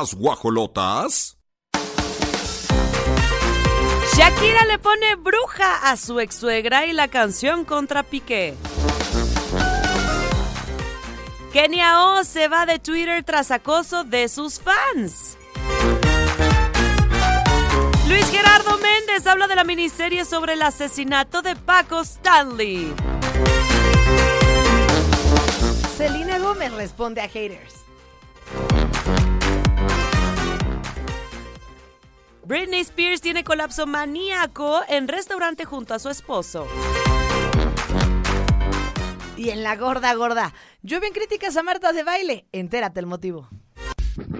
Las guajolotas. Shakira le pone bruja a su ex suegra y la canción contra Piqué. Kenia O se va de Twitter tras acoso de sus fans. Luis Gerardo Méndez habla de la miniserie sobre el asesinato de Paco Stanley. Selena Gómez responde a haters. Britney Spears tiene colapso maníaco en restaurante junto a su esposo. Y en la gorda gorda, llueven críticas a Marta de baile. Entérate el motivo. 9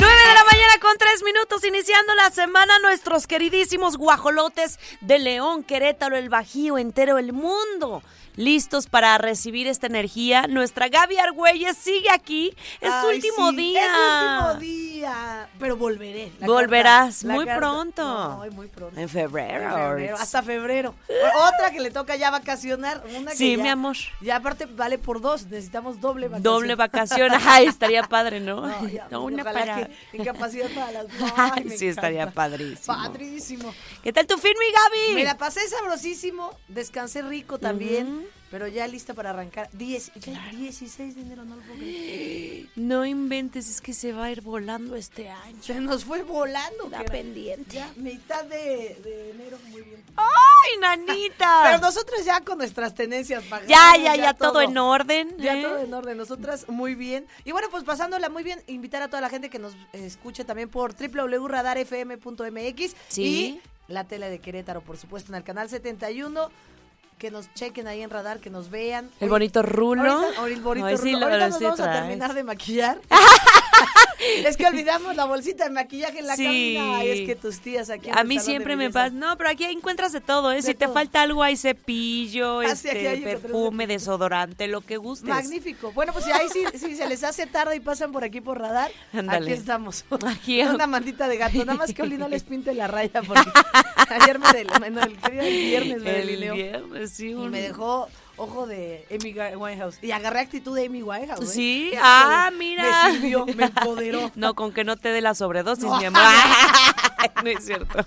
de la mañana con 3 minutos, iniciando la semana, nuestros queridísimos guajolotes de León, Querétaro, el Bajío, entero el mundo listos para recibir esta energía. Nuestra Gaby Argüelles sigue aquí. Es su último día. Es último día. Pero volveré. Volverás muy, pronto. No, muy pronto. En febrero. En febrero. Hasta febrero. Otra que le toca ya vacacionar. Una que sí, ya, mi amor. Ya aparte vale por dos. Necesitamos doble vacación. Doble vacación. Ay, estaría padre, ¿no? No, ya, no una para. Que, incapacidad para las dos. Ay, sí, encanta. estaría padrísimo. Padrísimo. ¿Qué tal tu fin, mi Gaby? Me la pasé sabrosísimo. Descansé rico también. Uh -huh. Pero ya lista para arrancar. 10, claro. 16 de enero, no lo puedo creer. No inventes, es que se va a ir volando este año. Se nos fue volando. Da pendiente. Ya, mitad de, de, enero, muy bien. ¡Ay, nanita! Pero nosotros ya con nuestras tenencias pagadas. Ya, ya, ya, ya todo, todo, en orden. Ya ¿eh? todo en orden. Nosotras muy bien. Y bueno, pues pasándola muy bien, invitar a toda la gente que nos escuche también por www.radarfm.mx. Sí. Y la tele de Querétaro, por supuesto, en el canal 71 que nos chequen ahí en radar, que nos vean. El bonito rulo. Ahorita, el bonito Ay, rulo. Sí, lo, ahorita lo nos sí vamos traes. a terminar de maquillar. es que olvidamos la bolsita de maquillaje en la Sí. cabina. Ay, es que tus tías aquí. A mí siempre me pasa. No, pero aquí encuentras de todo, ¿eh? De si te falta algo, hay cepillo, Ah, sí, este, hay perfume, desodorante, lo que gustes. Magnífico. Bueno, pues si ahí sí, si se les hace tarde y pasan por aquí por radar, aquí estamos. Aquí. Una mandita de gato. Nada más que Oli no les pinte la raya porque ayer me del, no, el, viernes me El delineó viernes, sí. y me dejó ojo de Amy Winehouse. Y agarré actitud de Amy Winehouse. ¿eh? Sí, Me- ah, mira. Me sirvió, me empoderó. No, con que no te dé la sobredosis, No. mi amor. no es cierto.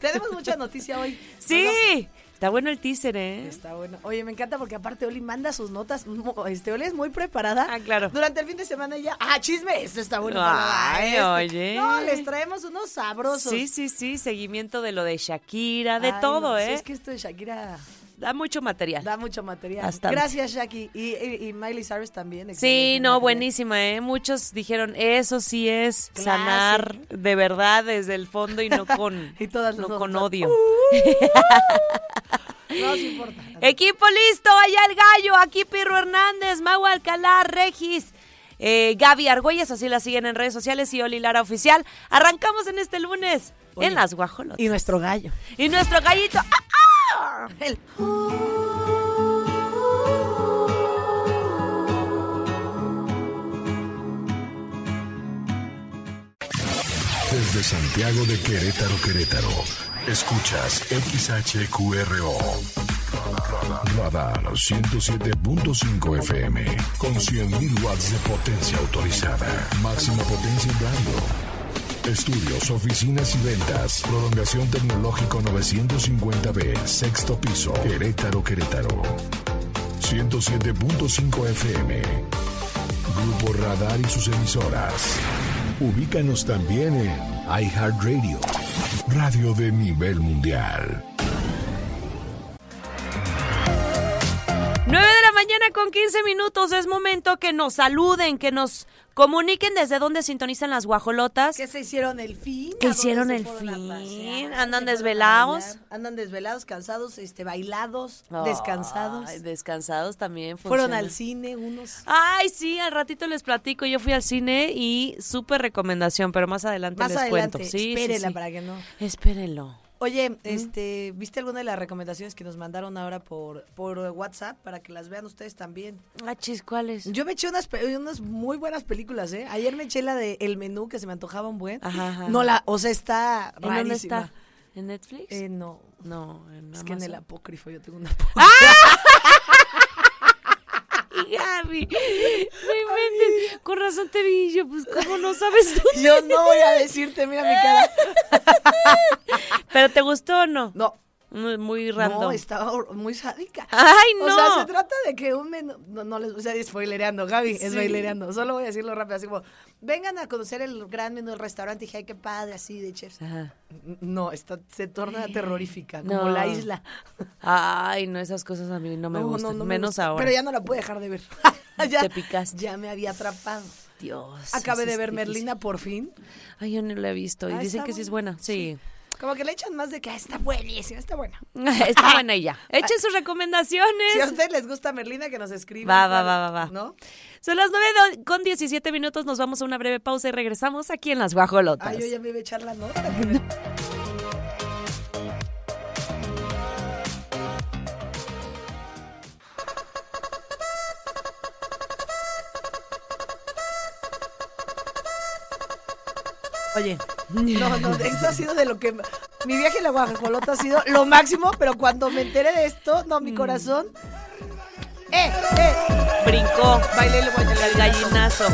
Tenemos mucha noticia hoy. Sí, está bueno el teaser, ¿eh? Está bueno. Oye, me encanta porque aparte Oli manda sus notas. Este, Oli es muy preparada. Ah, claro. Durante el fin de semana ella, ah, chisme, esto está bueno. Ay, para este. oye. No, les traemos unos sabrosos. Sí, sí, sí, seguimiento de lo de Shakira, de Ay, todo, no, sí, ¿eh? es que esto de Shakira Da mucho material. da mucho material. Bastante. Gracias, Shaki. Y, y- y Miley Cyrus también. Sí, no, material. buenísima, ¿eh? Muchos dijeron, eso sí es sanar de verdad desde el fondo y no con, Y todas no con odio. No, importa. Equipo listo, allá el gallo, aquí Pirro Hernández, Mau Alcalá, Regis, eh, Gaby Argüelles, así la siguen en redes sociales y Oli Lara Oficial. Arrancamos en este lunes Oye, en las guajolotas. Y nuestro gallo. Y nuestro gallito, ¡ah, ah! Desde Santiago de Querétaro, Querétaro. Escuchas XHQRO. Radar 107.5 FM. Con 100.000 watts de potencia autorizada. Máxima potencia en radio. Estudios, oficinas y ventas. Prolongación tecnológico 950B. Sexto piso. Querétaro, Querétaro. 107.5 FM. Grupo Radar y sus emisoras. Ubícanos también en iHeartRadio, radio de nivel mundial. 9 de la mañana con 15 minutos. Es momento que nos saluden, que nos comuniquen desde dónde sintonizan las guajolotas. ¿Qué se hicieron el fin? ¿Qué ¿A dónde hicieron el fin? ¿Andan ¿Se fueron a desvelados? Andan desvelados, cansados, este, bailados, descansados. Ay, descansados también. Fueron al cine unos. Ay, sí, al ratito les platico. Yo fui al cine y súper recomendación, pero más adelante Más les adelante, cuento. Sí, sí, espérela sí. para que no. Espérenlo. Oye, este, ¿viste alguna de las recomendaciones que nos mandaron ahora por, por WhatsApp para que las vean ustedes también? Ah, chis, ¿cuáles? Yo me eché unas, unas muy buenas películas, ¿eh? Ayer me eché la de El Menú, que se me antojaba un buen. Ajá, ajá. No la, o sea, está ¿En dónde rarísima. está? ¿En Netflix? Eh, no, no, en es que en el apócrifo yo tengo una Y Gaby, no inventes. con razón te vi. Yo, pues, ¿cómo no sabes tú? Yo no voy a decirte, mira mi cara. ¿Pero te gustó o no? No, Muy, muy random. no, estaba muy sádica. Ay, no. O sea, se trata de que un menú. No, no les. O sea, spoilereando, Gaby, es Sí. spoilereando. Solo voy a decirlo rápido, así como. Vengan a conocer el gran menú del restaurante. Y dije, ay, qué padre, así de chefs. Ajá. No, está, se torna terrorífica, como No. la isla. Ay, no, esas cosas a mí no me gustan. me menos gusta. ahora. Pero ya no la pude dejar de ver. ya, Te picaste. Ya me había atrapado. Dios. Acabé de ver difícil. Merlina por fin. Ay, yo no la he visto. Y Ah, dicen que sí es buena. buena. Sí. Como que le echan más de que "Ah, está buenísima, está buena. Está buena ella. Echen sus recomendaciones. Si a ustedes les gusta Merlina, que nos escriban. Va, va, va, va, va. ¿No? Son las 9 do- con 17 minutos. Nos vamos a una breve pausa y regresamos aquí en Las Guajolotas. Ay, yo ya me iba a echar la nota. Oye, no, no, esto ha sido de lo que... Mi viaje a la Guajolota ha sido lo máximo, pero cuando me enteré de esto, no, mi Mm. corazón... ¡Eh, eh! Brincó Bailé el el gallinazo.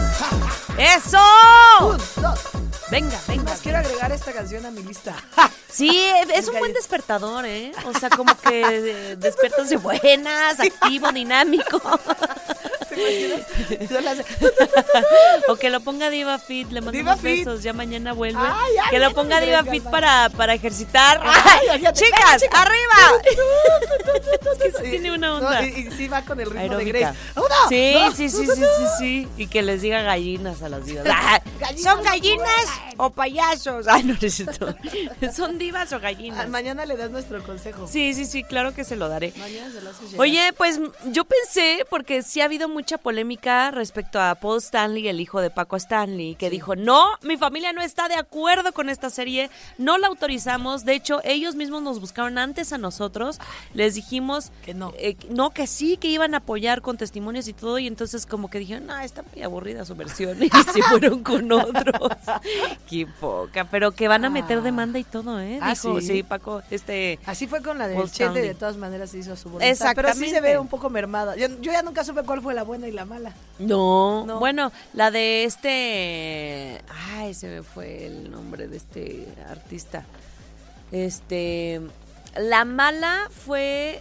¡Eso! Un, dos. Venga, venga. Más quiero agregar esta canción a mi lista. Sí, es un buen despertador, ¿eh? O sea, como que eh, despiertas de buenas, activo, dinámico. O que lo ponga Diva Fit, le mandamos besos, ya mañana vuelve. Ay, ay, que lo ponga Diva Fit para, para ejercitar. Ay, ¡Chicas, arriba! Sí, Sí, tiene una onda. no, y, y sí va con el ritmo Aeróbica. de Grace. ¡Uno! Sí, sí, sí, sí, sí, sí. Y que les diga gallinas a las divas. Gallinas ¿Son gallinas o payasos? Ay, no necesito. ¿Son divas o gallinas? Ah, Mañana le das nuestro consejo. Sí, sí, sí, claro que se lo daré. Mañana se lo haces llegar. Oye, pues yo pensé, porque sí ha habido mucha polémica respecto a Paul Stanley, el hijo de Paco Stanley, que dijo, no, mi familia no está de acuerdo con esta serie, no la autorizamos, de hecho, ellos mismos nos buscaron antes a nosotros, les dijimos Que no. eh, no, que sí, que iban a apoyar con testimonios y todo, y entonces como que dijeron, no, está muy aburrida su versión, y se fueron con otros. Qué poca, pero que van a meter demanda y todo, ¿eh? Ah, Dijo, ¿sí? sí, Paco, este... Así fue con la del Chete, de todas maneras se hizo su voluntad. Pero sí se Exactamente. ve un poco mermada. Yo, yo ya nunca supe cuál fue la buena y la mala. No, No. bueno, la de este, ay, se me fue el nombre de este artista. Este, la mala fue,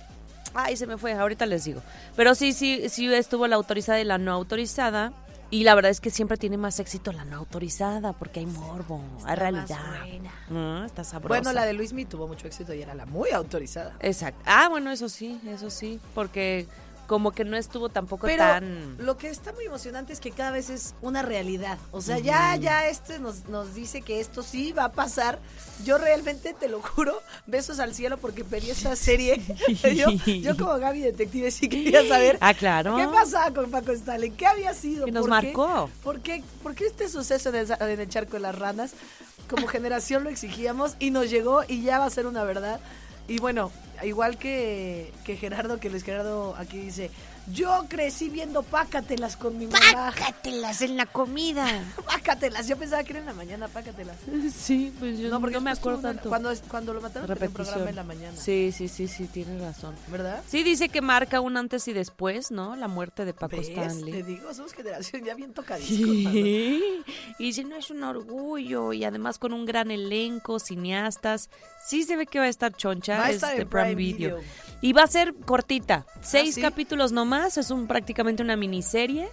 ay, se me fue, ahorita les digo. Pero sí, sí, sí estuvo la autorizada y la no autorizada. Y la verdad es que siempre tiene más éxito la no autorizada porque hay morbo, hay realidad. buena. Ah, está sabrosa. Bueno, la de Luismi tuvo mucho éxito y era la muy autorizada. Exacto. Ah, bueno, eso sí, eso sí, porque como que no estuvo tampoco Pero tan... lo que está muy emocionante es que cada vez es una realidad. O sea, ya, ya este nos, nos dice que esto sí va a pasar. Yo realmente, te lo juro, besos al cielo porque pedí esta serie. yo, yo como Gaby Detective sí quería saber Ah, claro. qué pasaba con Paco Stanley, qué había sido. Que nos ¿Por qué? marcó. ¿Por qué, por qué este suceso en el, en el charco de las ranas? Como generación lo exigíamos y nos llegó y ya va a ser una verdad. Y bueno, igual que, que Gerardo, que Luis Gerardo aquí dice, yo crecí viendo pácatelas con mi mamá. Pácatelas en la comida. Pácatelas, yo pensaba que era en la mañana, pácatelas. Sí, pues yo no, porque me después acuerdo una- tanto. Cuando, cuando lo mataron, tenía un Repetición. programa en la mañana. Sí, sí, sí, sí, tienes razón. ¿Verdad? Sí, dice que marca un antes y después, ¿no? La muerte de Paco ¿Ves? Stanley. Te digo, somos generación ya bien tocadiscos. Sí. Y si no es un orgullo y además con un gran elenco, cineastas, sí se ve que va a estar choncha, Va a es estar de en Prime, Prime Video. Video. Y va a ser cortita, seis ¿sí? capítulos nomás, es un prácticamente una miniserie.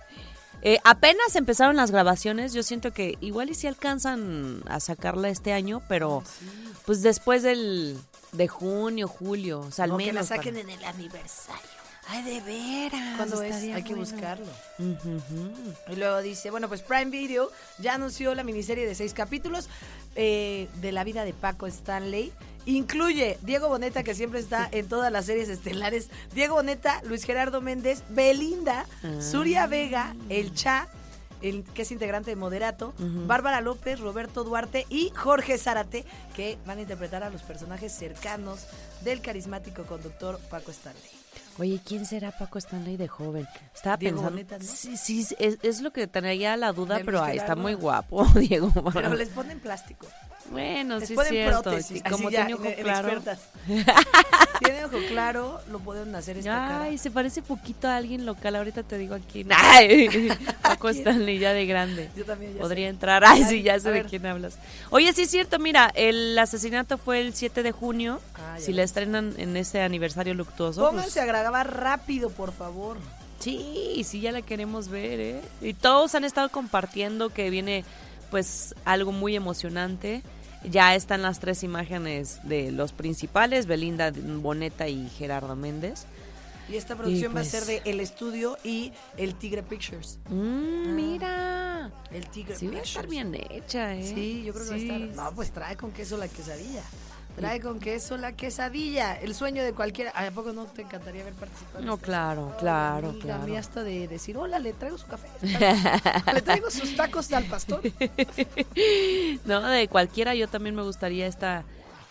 Eh, apenas empezaron las grabaciones, yo siento que igual y si alcanzan a sacarla este año, pero pues después del de junio, julio, o sea, al que la menos. saquen para- en el aniversario. Ay, de veras. ¿Cuándo es? Hay que bueno. buscarlo. Y luego dice, bueno, pues Prime Video ya anunció la miniserie de seis capítulos eh, de la vida de Paco Stanley. Incluye Diego Boneta, que siempre está en todas las series estelares. Diego Boneta, Luis Gerardo Méndez, Belinda, Suria Vega, El Cha, el, que es integrante de Moderato, Bárbara López, Roberto Duarte y Jorge Zárate, que van a interpretar a los personajes cercanos del carismático conductor Paco Stanley. Oye, ¿quién será Paco Stanley de joven? Estaba Diego pensando. Boneta, ¿no? Sí, sí, es, es lo que tenía la duda, pero está muy guapo, Diego. Pero les ponen plástico. Bueno, Les sí es cierto. prótesis. y Como así ya, tiene ojo claro. tiene ojo claro, lo pueden hacer esta cara. Ay, se parece poquito a alguien local. Ahorita te digo aquí. Ay, Paco Stanley ya de grande. Yo también ya Podría sé. entrar. Ay, Ay, sí, ya sé de ver. quién hablas. Oye, sí es cierto, mira, el asesinato fue el 7 de junio. Ah, si la estrenan en ese aniversario luctuoso. pues, Pónganse a grabar rápido, por favor. Sí, sí, ya la queremos ver, ¿eh? Y todos han estado compartiendo que viene, pues, algo muy emocionante. Ya están las tres imágenes de los principales, Belinda Boneta y Gerardo Méndez. Y esta producción va a pues- ser de El Estudio y El Tigre Pictures. Mm, mira. El Tigre Sí va a Pictures. estar bien hecha, ¿eh? Sí, yo creo que va a estar. No, pues trae con queso la quesadilla. Trae con queso la quesadilla. El sueño de cualquiera. ¿A poco no te encantaría ver participar? en No, claro, claro, amiga, claro. A mí hasta de decir, hola, le traigo su café. le traigo sus tacos al pastor. No, de cualquiera yo también me gustaría esta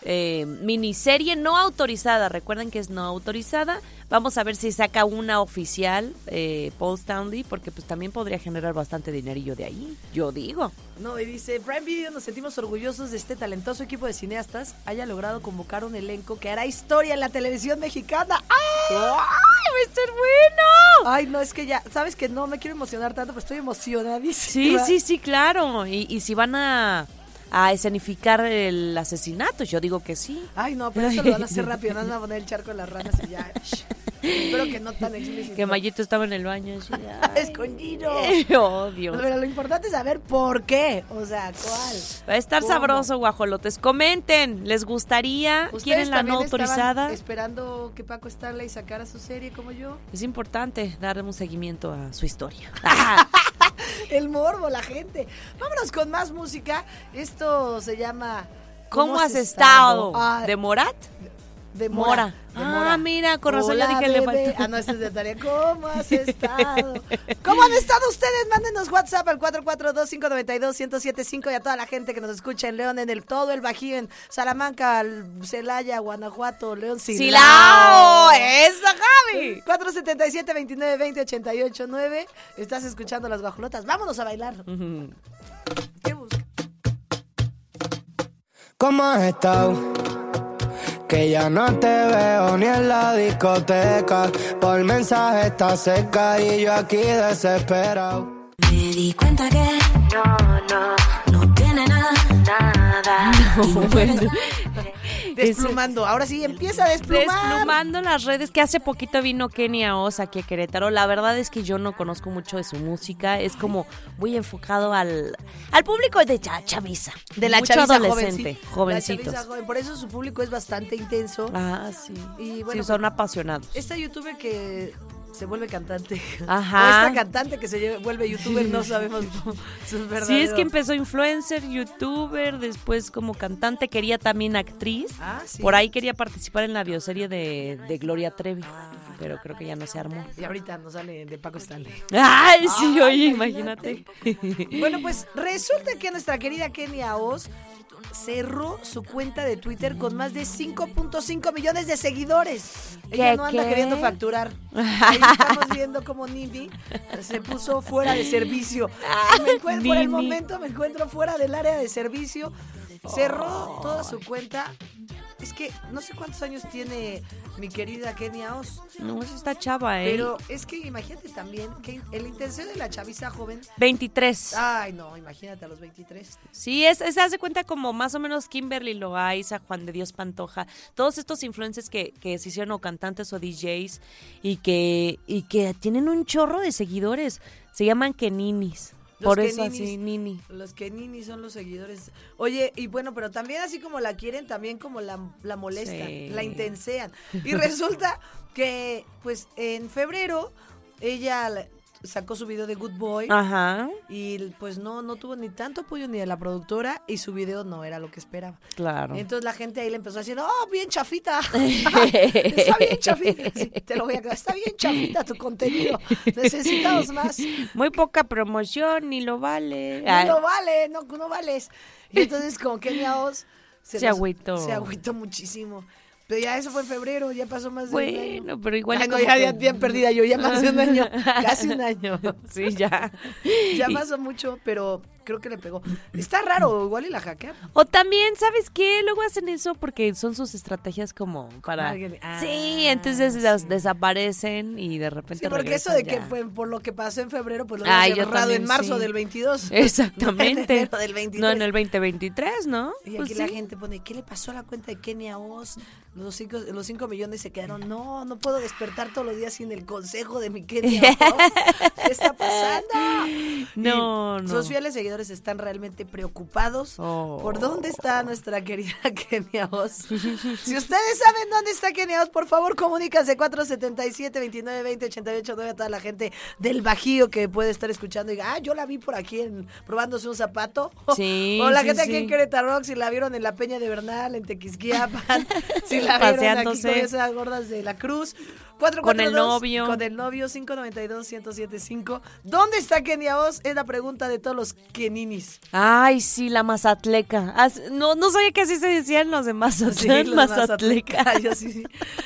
eh, miniserie no autorizada. Recuerden que es no autorizada. Vamos a ver si saca una oficial eh, Paul Stanley, porque pues también podría generar bastante dinerillo de ahí. Yo digo. No, y dice, Prime Video nos sentimos orgullosos de este talentoso equipo de cineastas haya logrado convocar un elenco que hará historia en la televisión mexicana. ¡Ay, va a ser bueno! Ay, no, es que ya, sabes que no me quiero emocionar tanto, pero estoy Sí, emocionadísima. sí, sí, claro. Y, y si van a, a escenificar el asesinato, yo digo que sí. Ay, no, pero eso lo van a hacer rápido, no van a poner el charco de las ranas y ya. Espero que no tan explícito. Que Mayito estaba en el baño. así. Escondido. Oh, Dios. Pero lo importante es saber por qué. O sea, ¿cuál? Va a estar ¿Cómo? sabroso, guajolotes. Comenten, ¿les gustaría? ¿Ustedes ¿Quieren la no autorizada? esperando que Paco Stanley sacara su serie como yo? Es importante darle un seguimiento a su historia. El morbo, la gente. Vámonos con más música. Esto se llama... ¿Cómo has estado? Ah, ¿De Morat? De Mora. Mora. de Ah, Mora. mira, con razón ya Hola, dije, le bebé. faltó. Ah, no, este es de tarea. ¿Cómo has estado? ¿Cómo han estado ustedes? Mándenos WhatsApp al 442-592-1075 y a toda la gente que nos escucha en León, en el todo el Bajío, en Salamanca, Celaya, Guanajuato, León, ¡Silao! ¡Esa, Javi! 477 29 20 88 9 Estás escuchando las guajolotas. Vámonos a bailar. ¿Qué busca? ¿Cómo has estado? Que ya no te veo ni en la discoteca. Por mensaje está seca y yo aquí desesperado. Me di cuenta que no, no, no tiene nada, nada. Bueno, Desplumando. Ahora sí, empieza a desplumar. Desplumando las redes, que hace poquito vino Kenia Oz aquí a Querétaro. La verdad es que yo no conozco mucho de su música. Es como muy enfocado al, al público de cha- chaviza. De la Mucho chaviza joven, adolescente, sí. jovencitos. La chaviza joven. Por eso su público es bastante intenso. Ah, sí. Y bueno, sí, son apasionados. Esta youtuber que se vuelve cantante. Ajá. O esta cantante que se vuelve youtuber, no sabemos su verdadero. Sí, es que empezó influencer, youtuber, después como cantante, quería también actriz. Ah, sí. Por ahí quería participar en la bioserie de, de Gloria Trevi, pero creo que ya no se armó. Y ahorita nos sale de Paco Stanley. Ay, sí, oye, imagínate. Bueno, pues resulta que nuestra querida Kenia Oz cerró su cuenta de Twitter con más de 5.5 millones de seguidores. Ella ¿Qué, no anda qué? queriendo facturar. Ahí estamos viendo como Nini se puso fuera de servicio. Me encuentro- por el momento me encuentro fuera del área de servicio. Cerró toda su cuenta. Es que no sé cuántos años tiene mi querida Kenia Oz. No, eso está chava, ¿eh? Pero es que imagínate también que el intención de la chaviza joven 23. Ay, no, imagínate a los 23. Sí, es, es- se hace cuenta como más o menos Kimberly Loaiza, Juan de Dios Pantoja, todos estos influencers que, que se hicieron o cantantes o DJs y que, y que tienen un chorro de seguidores. Se llaman Keninis. Los Por eso Keninis. así, Nini. Los que Nini son los seguidores. Oye, y bueno, pero también así como la quieren, también como la, la molestan, Sí. la intensean. Y resulta que, pues, en febrero, ella la- sacó su video de Good Boy. Ajá, Y pues no, no tuvo ni tanto apoyo ni de la productora y su video no era lo que esperaba. claro. Entonces la gente ahí le empezó haciendo, oh, bien chafita. Está bien chafita. Sí, te lo voy a aclarar. Está bien chafita tu contenido. Necesitamos más. Muy poca promoción, ni lo vale. No, no vale, no, no vales. Y entonces como Kenia Oz Se agüitó. Se agüitó muchísimo. Pero ya eso fue en febrero, ya pasó más de un año. Bueno, pero igual. Ay, no, como ya, ya, perdida yo, ya más de un año, casi un año. Sí, ya. Ya pasó mucho, pero creo que le pegó. Está raro, igual y la hackean. O también, ¿sabes qué? Luego hacen eso porque son sus estrategias como para... Alguien- ah, sí, entonces las sí. desaparecen y de repente Sí, porque eso de que fue por lo que pasó en febrero, pues lo yo cerrado en marzo sí. del 22. Exactamente. En enero del 23. No, en el 2023, ¿no? Y aquí Pues la sí. gente pone, ¿qué le pasó a la cuenta de Kenia Oz? Los cinco, los cinco millones se quedaron. No, no puedo despertar todos los días sin el consejo de mi Kenia Oz. ¿Qué está pasando? No, Y no. Sus fieles seguidores están realmente preocupados Oh. por dónde está nuestra querida Kenia Oz. si ustedes saben dónde está Kenia Oz, por favor, comuníquense 477 29 20 88 9 a toda la gente del Bajío que puede estar escuchando y diga, ah, yo la vi por aquí en, probándose un zapato. Sí, o la sí, gente aquí en Querétaro, si la vieron en la Peña de Bernal, en Tequisquiapan, si la vieron aquí con esas gordas de la Cruz. Con el 442, novio. Con el novio 592-1075. ¿Dónde está Kenia Oz? Es la pregunta de todos los keninis. Ay, sí, la mazatleca. No, no sabía que así se decían los de Mazatlán, los mazatleca. Sí, sí.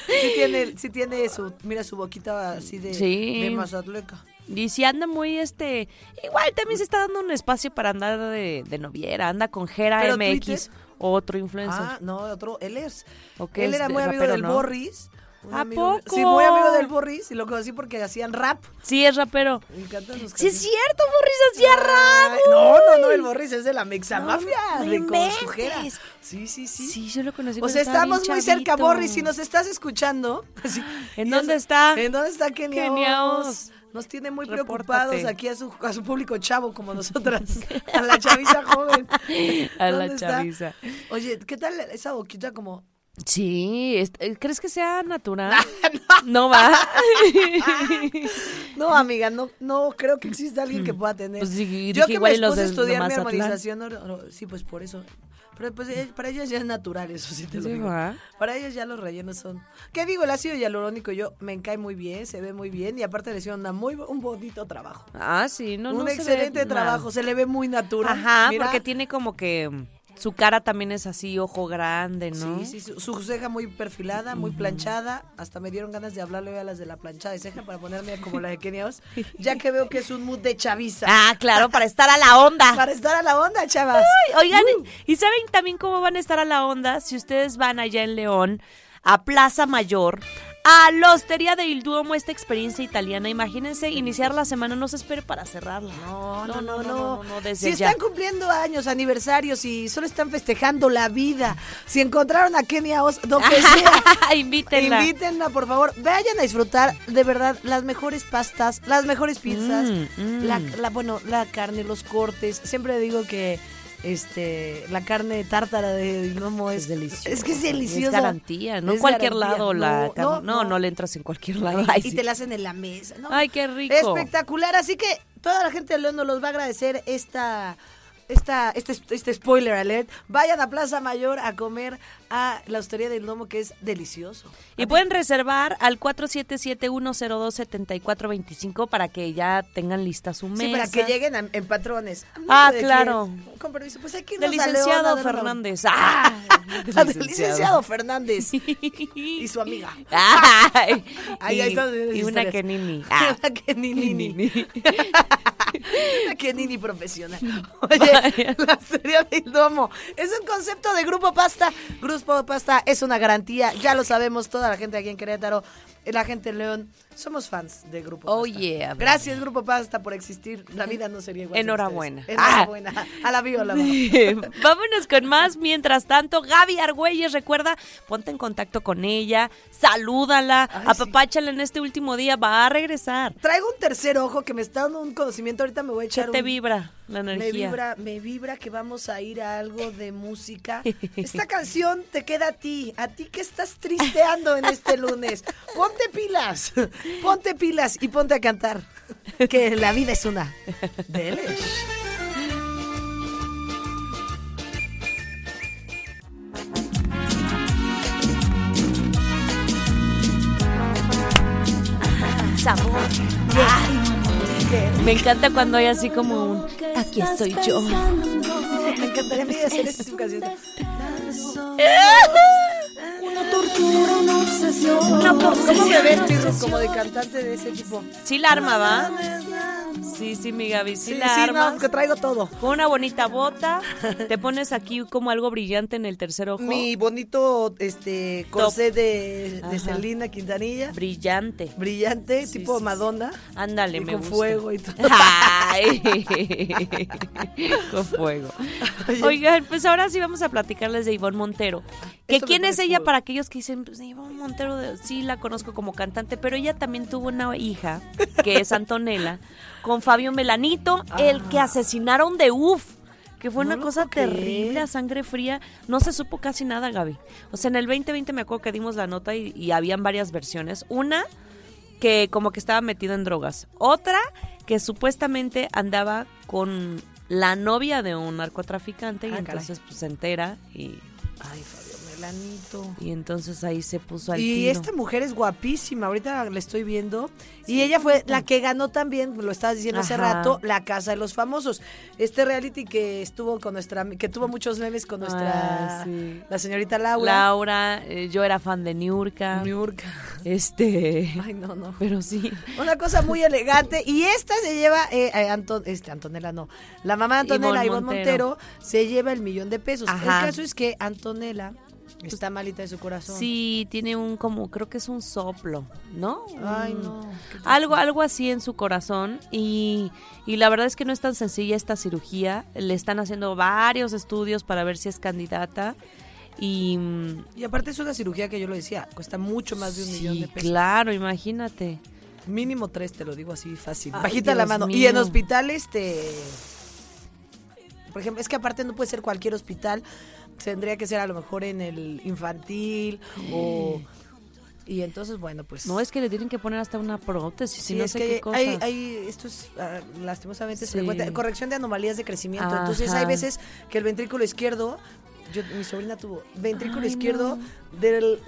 Sí tiene, sí tiene su, mira su boquita así de, Sí. de Mazatleca. Y si anda muy, este, igual también se está dando un espacio para andar de, de noviera, anda con Jera ¿Pero MX, Twitter? otro influencer. Ah, no, otro, él es. ¿O qué Él era muy amigo del no? Borris. Un ¿A amigo- poco? Sí, muy amigo del Borris y lo conocí porque hacían rap. Sí, es rapero. Me encantan sus Sí, es cierto, Morris hacía rap. Ay, No, no, no, el Borris es de la Mexamafia, No, no de con su Jera. inventes. Sí, sí, sí. Sí, yo lo conocí O sea, estamos muy cerca. Borris. Si nos estás escuchando. sí. ¿En Y dónde eso- está? ¿En dónde está Kenia, Kenia Oz? Oz. Nos tiene muy Repórtate. preocupados aquí a su, a su público chavo como nosotras. a la chaviza joven. A la chaviza. Oye, ¿qué tal esa boquita como... Sí, eh, ¿crees que sea natural? Ah, no va. No, amiga, no, no creo que exista alguien que pueda tener. Pues sí, Yo que igual me los puse a estudiar mi armonización, no, no, sí, pues por eso. Pero pues eh, para ellos ya es natural, eso sí te lo digo. Para ellos ya los rellenos son. ¿Qué digo? El ácido hialurónico yo me cae muy bien, se ve muy bien y aparte le hicieron una muy, un bonito trabajo. Ah, sí, no, un no se ve excelente mal. trabajo, se le ve muy natural. Ajá, Mira. porque tiene como que su cara también es así, ojo grande, ¿no? Sí, sí, su, su ceja muy perfilada, muy planchada. Hasta me dieron ganas de hablarle a las de la planchada de ceja para ponerme como la de Kenia Oz, ya que veo que es un mood de chaviza. Ah, claro, para estar a la onda. Para estar a la onda, chavas. Oigan, ¿y saben también cómo van a estar a la onda si ustedes van allá en León, a Plaza Mayor, a la Hostería de Il Duomo, esta experiencia italiana? Imagínense iniciar la semana, no se espere para cerrarla. No, no, no, no. no, si están cumpliendo años, aniversarios y solo están festejando la vida, si encontraron a Kenia Oz, lo que sea, Invítenla. invítenla, por favor. Vayan a disfrutar de verdad las mejores pastas, las mejores pizzas, Mm, mm. La, la- bueno, la carne, los cortes. Siempre digo que este la carne tártara de lomo es, Es delicioso. Es que es delicioso. Es garantía, no en Es cualquier garantía. lado la No, carne- no, No, no, no. le entras en cualquier lado. y, Ay, y sí. te la hacen en la mesa. Ay, qué rico. Espectacular, así que toda la gente de León nos los va a agradecer esta, esta, este, este spoiler alert. Vayan a Plaza Mayor a comer a la hostería del lomo que es delicioso. Y pueden reservar al 477-102-7425 para que ya tengan lista su mesa. Sí, para que lleguen a- en patrones. Ah, ¿De claro. quién? Con permiso, pues aquí Del licenciado Fernández. Ah, del licenciado Fernández y su amiga. Ay, Ahí, y, ahí están las y una que nini. Ah. Una que nini. Una que nini profesional. Oye, la serie del domo es un concepto de Grupo Pasta. Grupo Pasta es una garantía, ya lo sabemos toda la gente aquí en Querétaro, la gente en León. Somos fans de Grupo Oh, Pasta. yeah. Gracias Grupo Pasta por existir. La vida no sería igual. sin Enhorabuena. ustedes. Enhorabuena. A la viola. Vámonos con más. Mientras tanto, Gaby Argüelles, recuerda, ponte en contacto con ella, salúdala, Ay, apapáchala en este último día, va a regresar. Traigo un tercer ojo que me está dando un conocimiento. Ahorita me voy a ¿Qué echar te un- vibra la Me energía? vibra, me vibra que vamos a ir a algo de música. Esta canción te queda a ti, a ti que estás tristeando en este lunes. Ponte pilas, ponte pilas y ponte a cantar. Que la vida es una. Delish. Sabor. Me encanta cuando hay así como un aquí estoy yo. Me encantaría hacer esta canción. Una obsesión. ¿Cómo me ves, Pirro, como de cantante de ese tipo? Sí la arma, ¿va? Sí, sí, mi Gaby, sí, Sí, la sí, arma. no, que traigo todo. Con una bonita bota, te pones aquí como algo brillante en el tercer ojo. Mi bonito este corsé de, de. Selena Quintanilla. Brillante. Brillante, Sí, tipo. Madonna. Ándale, me con gusta. fuego y todo. Ay, con fuego. Oigan, pues ahora sí vamos a platicarles de Ivonne Montero. Que Esto quién es ella cool. para aquellos que dicen, pues Ivonne Montero, sí la conozco como cantante, pero ella también tuvo una hija, que es Antonella, con Fabio Melanito, el que asesinaron de UF. Que fue Ah. No una cosa terrible, a sangre fría. No se supo casi nada, Gaby. O sea, en el 2020 me acuerdo que dimos la nota y, y habían varias versiones. Una, que como que estaba metido en drogas. Otra que supuestamente andaba con la novia de un narcotraficante y Ah, caray. entonces pues se entera y, Ay, Fabio Melanito. y entonces ahí se puso al Y tiro. esta mujer es guapísima, ahorita la estoy viendo. Y ella fue la que ganó también, lo estabas diciendo hace rato, La Casa de los Famosos. Este reality que estuvo con nuestra, que tuvo muchos memes con nuestra, Ah, sí. la señorita Laura. Laura, eh, yo era fan de Niurka. Niurka. Este, Ay, no, no. pero sí. Una cosa muy elegante. Y esta se lleva, eh, eh, Anton- este, Antonella no. La mamá de Antonella, Ivonne Ivonne Montero. Montero. se lleva el millón de pesos. Ajá. El caso es que Antonella está malita de su corazón. Sí, tiene un como, creo que es un soplo, ¿no? Ay, Un- no. Algo, algo así en su corazón y, y la verdad es que no es tan sencilla esta cirugía. Le están haciendo varios estudios para ver si es candidata y mm, Y aparte es una cirugía que yo lo decía, cuesta mucho más de un millón de pesos. claro, imagínate. Mínimo tres, te lo digo así fácil. Ay, Bajita la mano. Y en hospital, este. Por ejemplo, es que aparte no puede ser cualquier hospital. Tendría que ser a lo mejor en el infantil o. Y entonces, bueno, pues. No es que le tienen que poner hasta una prótesis Sí, y no es sé que qué cosas. hay, hay- esto es ah, lastimosamente Sí. frecuente. Corrección de anomalías de crecimiento. Entonces hay veces que el ventrículo izquierdo, yo, mi sobrina tuvo ventrículo Ay, izquierdo no. del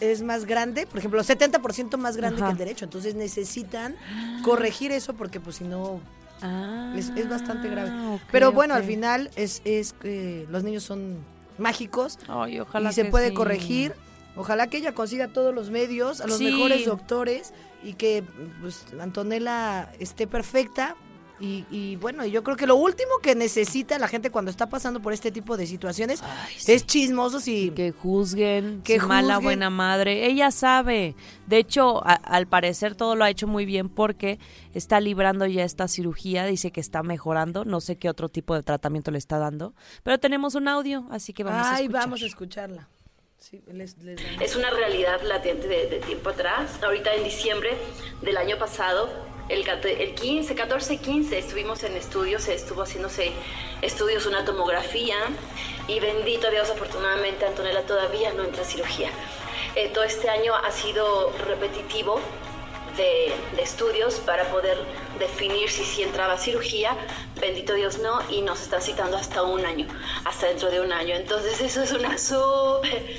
es más grande, por ejemplo, 70% más grande Ajá. que el derecho. Entonces necesitan corregir eso porque pues si no Ah, es, es bastante grave. ok, Pero bueno, al final es, es que los niños son mágicos Ay, ojalá y se que puede sí. corregir. Ojalá que ella consiga todos los medios, a los Sí. mejores doctores y que pues, Antonella esté perfecta. Y, y bueno, yo creo que lo último que necesita la gente cuando está pasando por este tipo de situaciones sí. es chismosos y... que juzguen, Que mala buena madre. Ella sabe. De hecho, a- al parecer todo lo ha hecho muy bien porque está librando ya esta cirugía. Dice que está mejorando. No sé qué otro tipo de tratamiento le está dando. Pero tenemos un audio, así que vamos a Ay, escuchar. vamos a escucharla. Sí, les- les damos. Es una realidad latente de, de tiempo atrás. Ahorita en diciembre del año pasado, el, el 15, 14, 15, estuvimos en estudios, estuvo haciéndose estudios, una tomografía, y bendito Dios, afortunadamente Antonella todavía no entra a cirugía. Eh, todo este año ha sido repetitivo de, de estudios para poder definir si sí entraba a cirugía, bendito Dios no, y nos están citando hasta un año, hasta dentro de un año. Entonces eso es una súper,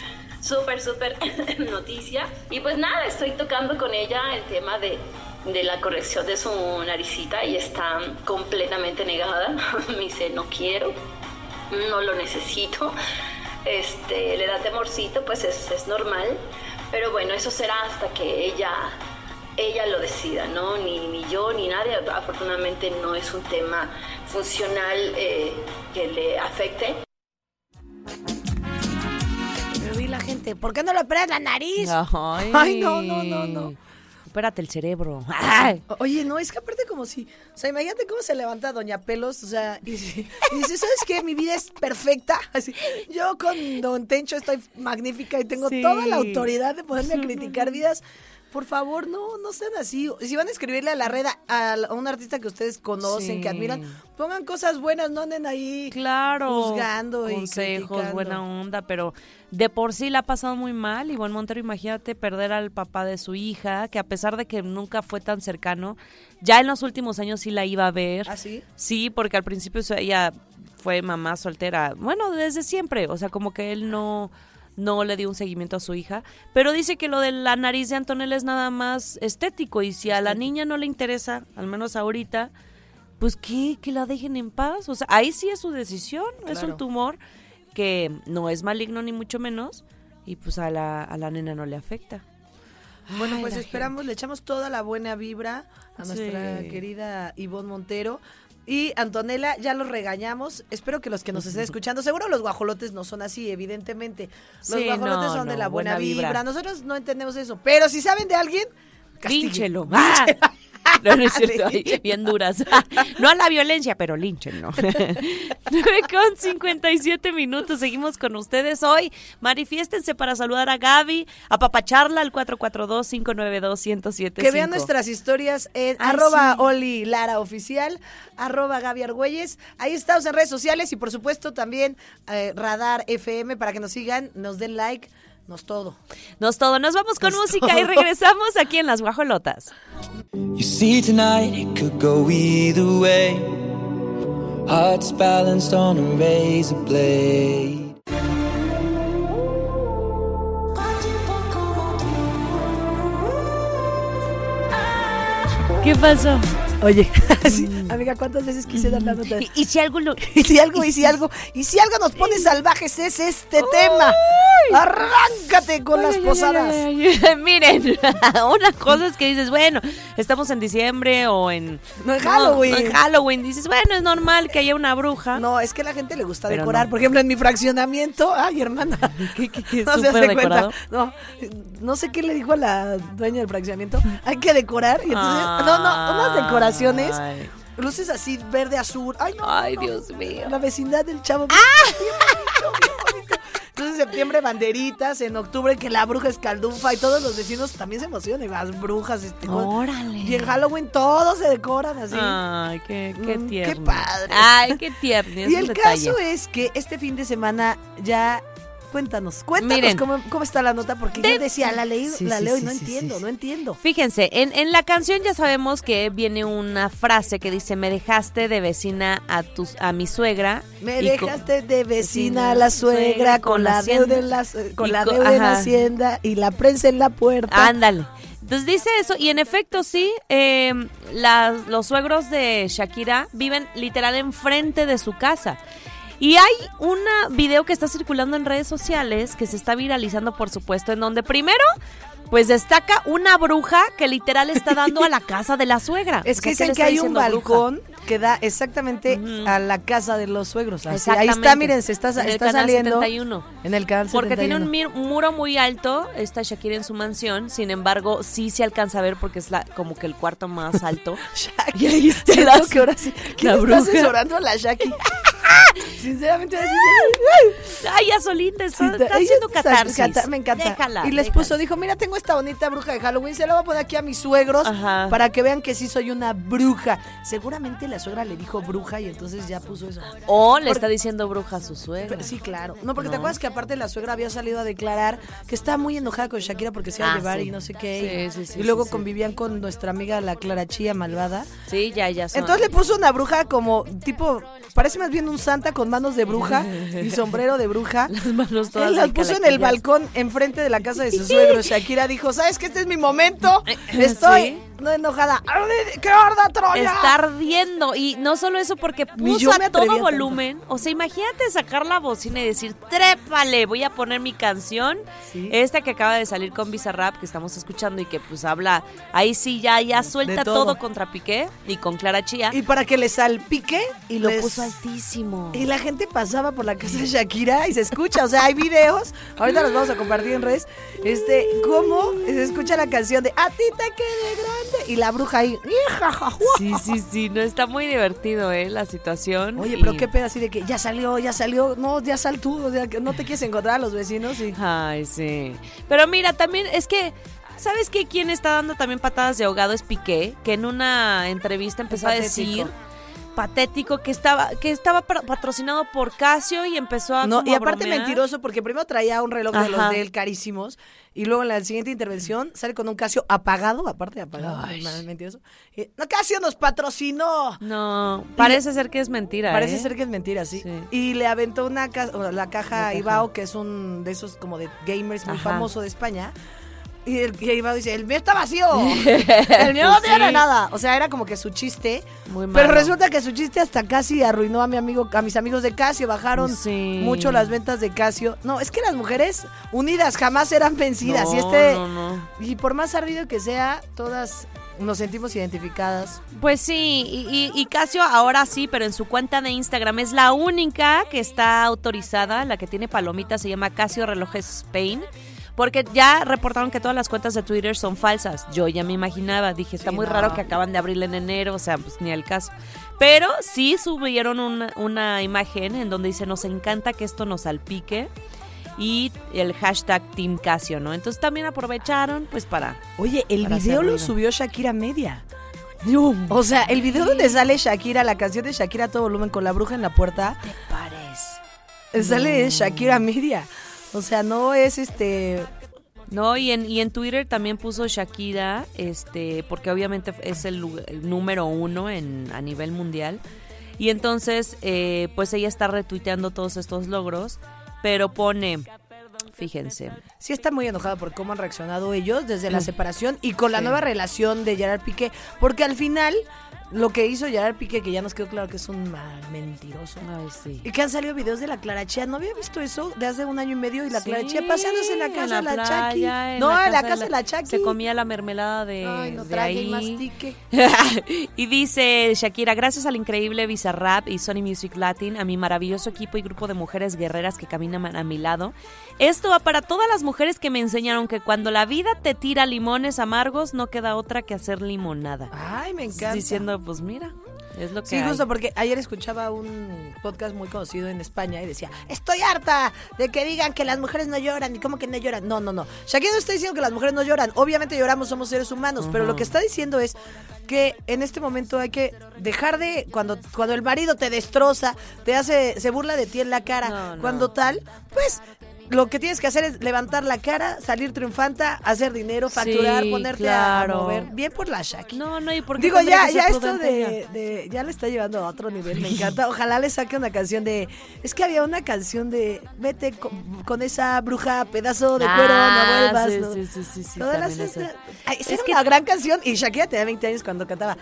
súper, súper noticia. Y pues nada, estoy tocando con ella el tema de, de la corrección de su naricita y está completamente negada. Me dice, no quiero, no lo necesito. Este, le da temorcito, pues es, es normal. Pero bueno, eso será hasta que ella ella lo decida, ¿no? Ni, ni yo ni nadie. Afortunadamente no es un tema funcional eh, que le afecte. Gente, ¿por qué no le operas la nariz? Ay, Ay, no, no, no, no. Espérate el cerebro. Ay. Oye, no, es que aparte como si, o sea, imagínate cómo se levanta Doña Pelos, o sea, y, y dice, ¿sabes qué? Mi vida es perfecta. Así, yo con Don Tencho estoy magnífica y tengo Sí. toda la autoridad de poderme criticar vidas. Por favor, no, no sean así. Si van a escribirle a la red a, a un artista que ustedes conocen, Sí. que admiran, pongan cosas buenas, no anden ahí Claro. juzgando y consejos, criticando. buena onda, pero de por sí la ha pasado muy mal. Ivonne Montero, imagínate perder al papá de su hija, que a pesar de que nunca fue tan cercano, ya en los últimos años sí la iba a ver. ¿Ah, sí? Sí, porque al principio ella fue mamá soltera. Bueno, desde siempre. O sea, como que él no, no le dio un seguimiento a su hija. Pero dice que lo de la nariz de Antonella es nada más estético. Y si a la niña no le interesa, al menos ahorita, pues que, que la dejen en paz. O sea, ahí sí es su decisión. Es un tumor que no es maligno ni mucho menos. y pues a la, a la nena no le afecta. Bueno, Ay, pues esperamos, le echamos toda la buena vibra a nuestra Sí. querida Ivonne Montero. Y Antonella, ya los regañamos. Espero que los que nos estén escuchando, seguro los guajolotes no son así, evidentemente. Los Sí, guajolotes no, son de la buena, buena vibra. vibra. Nosotros no entendemos eso. Pero si saben de alguien, castiguen. Línchelo. Ah. No, no es cierto, bien duras. No a la violencia, pero línchenlo. 9 con 57 minutos. Seguimos con ustedes hoy. Manifiéstense para saludar a Gaby, a Papacharla al 442-592-1075. Que vean nuestras historias en Ay, arroba sí. Oli Lara Oficial, arroba Gaby Argüelles. Ahí estamos en redes sociales y por supuesto también eh, Radar FM para que nos sigan, nos den like, nos todo. Nos todo. Nos vamos con Nos música y todo. regresamos aquí en Las Guajolotas. You see, tonight it could go either way. Hearts balanced on a razor blade. ¿Qué pasó? Oye, sí, amiga, ¿cuántas veces quise dar la nota? Y, y si algo lo... Y si algo, y si algo, y si algo nos pone salvajes es este tema. Arráncate con las Ay, ay, posadas. ay, ay, ay. Miren, una cosa es que dices, bueno, estamos en diciembre o en... No, en Halloween. en Halloween. Dices, bueno, es normal que haya una bruja. No, es que a la gente le gusta Pero decorar. no. Por ejemplo, en mi fraccionamiento, ay, hermana. ¿Qué, qué, qué? No se ¿Súper hace cuenta. No, no sé qué le dijo a la dueña del fraccionamiento. Hay que decorar. Y entonces, no, no, unas decoraciones. Ay. Luces así, verde, azul. Ay, no. Ay, no, Dios mío. La vecindad del chavo. ¡Ah! Entonces, en septiembre, banderitas. En octubre, que la bruja escaldufa. Y todos los vecinos también se emocionan. y Las brujas. Este. Órale. Y en Halloween todos se decoran así. Ay, qué, qué Mm, qué tierno. padre. Ay, qué tierno. y el detalle. caso es que este fin de semana ya. Cuéntanos, cuéntanos Miren. cómo, cómo está la nota, porque De- yo decía, la, leí, Sí, la sí, leo y no sí, entiendo, sí, no entiendo. Fíjense, en, en la canción ya sabemos que viene una frase que dice, me dejaste de vecina a tus a mi suegra. Me dejaste de vecina a la suegra suegra, con con la deuda en la, con la deuda en ajá. Hacienda y la prensa en la puerta. Ándale. Entonces dice eso, y en efecto sí, eh, las- los suegros de Shakira viven literal enfrente de su casa. Y hay un video que está circulando en redes sociales, que se está viralizando por supuesto, en donde primero, pues destaca una bruja que literal está dando a la casa de la suegra. Es O que sea, dicen que hay un bruja. balcón que da exactamente a la casa de los suegros. Así, ahí está, miren, se está, En el canal saliendo 71. en el canal Porque tiene un 71. mir- muro muy alto, está Shakira en su mansión, sin embargo, sí se alcanza a ver porque es la, como que el cuarto más alto. Y ahí está la- que ahora sí. ¿Quién la está bruja. asesorando a la Shaki? Sinceramente, ahora sí, Ay, ya solita, está, está haciendo catarsis. cata- me encanta. Déjala, y les déjala. puso, dijo, mira, tengo esta bonita bruja de Halloween, se la voy a poner aquí a mis suegros Ajá. para que vean que sí soy una bruja. Seguramente la suegra le dijo bruja y entonces ya puso eso. O le está diciendo bruja a su suegra. Pero sí, claro. No, porque te acuerdas que aparte la suegra había salido a declarar que estaba muy enojada con Shakira porque se iba a Ah, llevar sí. y no sé qué. Sí, y, sí, sí, y luego convivían con nuestra amiga la Clara Chía malvada. Sí, ya, ya son. Entonces le puso una bruja como tipo, parece más bien un santa con manos de bruja y sombrero de bruja. las manos todas Él las puso en el balcón enfrente de la casa de sus suegros. Shakira dijo, ¿sabes que este es mi momento? Estoy Sí. No enojada. ¡Arde- ¡Qué horda, Troya! Está ardiendo. Y no solo eso, porque puso a todo tanto. volumen. O sea, imagínate sacar la bocina y decir, trépale, voy a poner mi canción. Sí. Esta que acaba de salir con Bizarrap, que estamos escuchando y que pues habla, ahí sí ya, ya suelta todo. todo. contra Piqué y con Clara Chía. Y para que le salpique Y lo les- puso altísimo. Y la gente pasaba por la casa de Shakira y se escucha, o sea, hay videos, ahorita los vamos a compartir en redes, este, cómo se escucha la canción de A ti te quede grande y la bruja ahí. Sí, sí, sí, no está muy divertido, ¿eh? La situación. Oye, y- pero qué pedo así de que ya salió, ya salió, no, ya sal tú, o sea, que no te quieres encontrar a los vecinos y... Ay, sí. Pero mira, también es que, ¿sabes qué? Quien está dando también patadas de ahogado es Piqué, que en una entrevista empezó a decir patético que estaba que estaba pa- patrocinado por Casio y empezó a No, como y aparte mentiroso porque primero traía un reloj de los de él carísimos y luego en la siguiente intervención sale con un Casio apagado, aparte de apagado, mentiroso. Y, no, Casio nos patrocinó. No, parece ser que es mentira, Parece ¿eh? ser que es mentira, sí. Sí. Y le aventó una ca- la caja La caja. Ibao, que es un de esos como de gamers muy Ajá. famoso de España. Y el que iba dice, el mío está vacío. el mío no Pues tiene sí. nada. O sea, era como que su chiste. Muy Pero malo. resulta que su chiste hasta casi arruinó a mi amigo, a mis amigos de Casio. Bajaron Sí. mucho las ventas de Casio. No, es que las mujeres unidas jamás serán vencidas. No, y este. no, no. Y por más ardido que sea, todas nos sentimos identificadas. Pues sí, y, y- y Casio ahora sí, pero en su cuenta de Instagram es la única que está autorizada, la que tiene palomita, se llama Casio Relojes Spain. Porque ya reportaron que todas las cuentas de Twitter son falsas. Yo ya me imaginaba, dije, está Sí, muy no. raro que acaban de abrirla en enero, o sea, pues ni al caso. Pero sí subieron una, una imagen en donde dice, nos encanta que esto nos salpique. Y el hashtag Team Casio, ¿no? Entonces también aprovecharon, pues para... Oye, el Para video lo subió Shakira Media. O sea, el video donde sale Shakira, la canción de Shakira a todo volumen con la bruja en la puerta, ¿Te parece? eh, sale Shakira Media. O sea, no es este. No, y en, y en Twitter también puso Shakira, este, porque obviamente es el, número uno en, a nivel mundial. Y entonces, eh, pues ella está retuiteando todos estos logros, pero pone, fíjense, Sí está muy enojada por cómo han reaccionado ellos desde la Mm. separación y con la Sí. nueva relación de Gerard Piqué. Porque al final, lo que hizo Gerard Piqué, que ya nos quedó claro que es un mal mentiroso. ay sí. Y que han salido videos de la Clarachía. No había visto eso de hace un año y medio y la Sí, Clarachía paseándose en la casa de la, Chaki. playa, en No, la en la casa de la Chaki. Se comía la mermelada de, Ay, no de trague y ahí. mastique. y dice Shakira, gracias al increíble Bizarrap y Sony Music Latin, a mi maravilloso equipo y grupo de mujeres guerreras que caminan a mi lado. Esto va para todas las mujeres que me enseñaron que cuando la vida te tira limones amargos, no queda otra que hacer limonada. Ay, me encanta. Diciendo, pues mira, es lo que Sí, hay. justo porque ayer escuchaba un podcast muy conocido en España y decía, estoy harta de que digan que las mujeres no lloran y cómo que no lloran. No, no, no. Shakira no está diciendo que las mujeres no lloran. Obviamente lloramos, somos seres humanos, pero lo que está diciendo es que en este momento hay que dejar de, cuando, cuando el marido te destroza, te hace, se burla de ti en la cara, No, no. cuando tal, pues... Lo que tienes que hacer es levantar la cara, salir triunfanta, hacer dinero, facturar, Sí, ponerte claro. a mover. Bien por la Shakira. No, no, y por qué Digo, ya, ya esto de, Ya le está llevando a otro nivel, me encanta. Ojalá le saque una canción de. Es que había una canción de. Vete con, con esa bruja, pedazo de cuero, Ah, no vuelvas. sí, ¿no? sí, sí, sí, sí, Todas las. Es era que- una gran canción. Y Shakira tenía 20 años cuando cantaba.